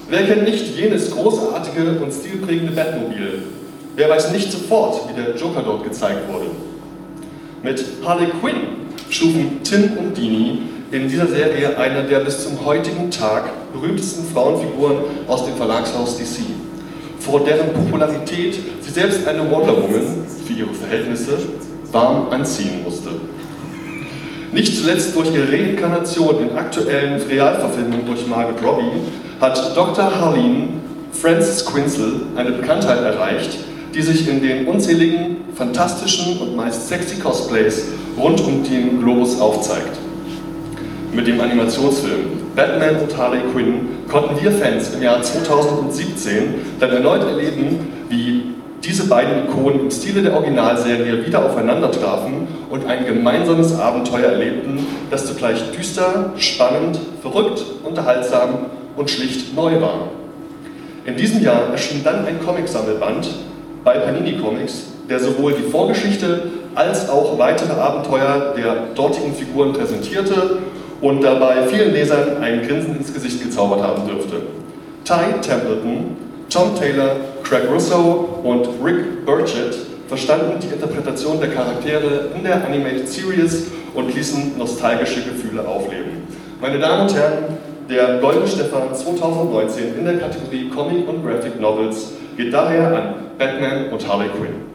Wer kennt nicht jenes großartige und stilprägende Batmobil? Wer weiß nicht sofort, wie der Joker dort gezeigt wurde? Mit Harley Quinn schufen Tim und Dini in dieser Serie eine der bis zum heutigen Tag berühmtesten Frauenfiguren aus dem Verlagshaus DC, vor deren Popularität sie selbst eine Wonder Woman für ihre Verhältnisse warm anziehen musste. Nicht zuletzt durch ihre Reinkarnation in aktuellen Realverfilmungen durch Margaret Robbie hat Dr. Harleen Frances Quinzel eine Bekanntheit erreicht, die sich in den unzähligen, fantastischen und meist sexy Cosplays rund um den Globus aufzeigt. Mit dem Animationsfilm Batman und Harley Quinn konnten wir Fans im Jahr 2017 dann erneut erleben, wie diese beiden Ikonen im Stile der Originalserie wieder aufeinander trafen und ein gemeinsames Abenteuer erlebten, das zugleich düster, spannend, verrückt, unterhaltsam und schlicht neu war. In diesem Jahr erschien dann ein Comicsammelband bei Panini Comics, der sowohl die Vorgeschichte als auch weitere Abenteuer der dortigen Figuren präsentierte und dabei vielen Lesern ein Grinsen ins Gesicht gezaubert haben dürfte. Ty Templeton, Tom Taylor, Craig Russo und Rick Burchett verstanden die Interpretation der Charaktere in der Animated Series und ließen nostalgische Gefühle aufleben. Meine Damen und Herren, der Goldene Stefan 2019 in der Kategorie Comic und Graphic Novels geht daher an Batman und Harley Quinn.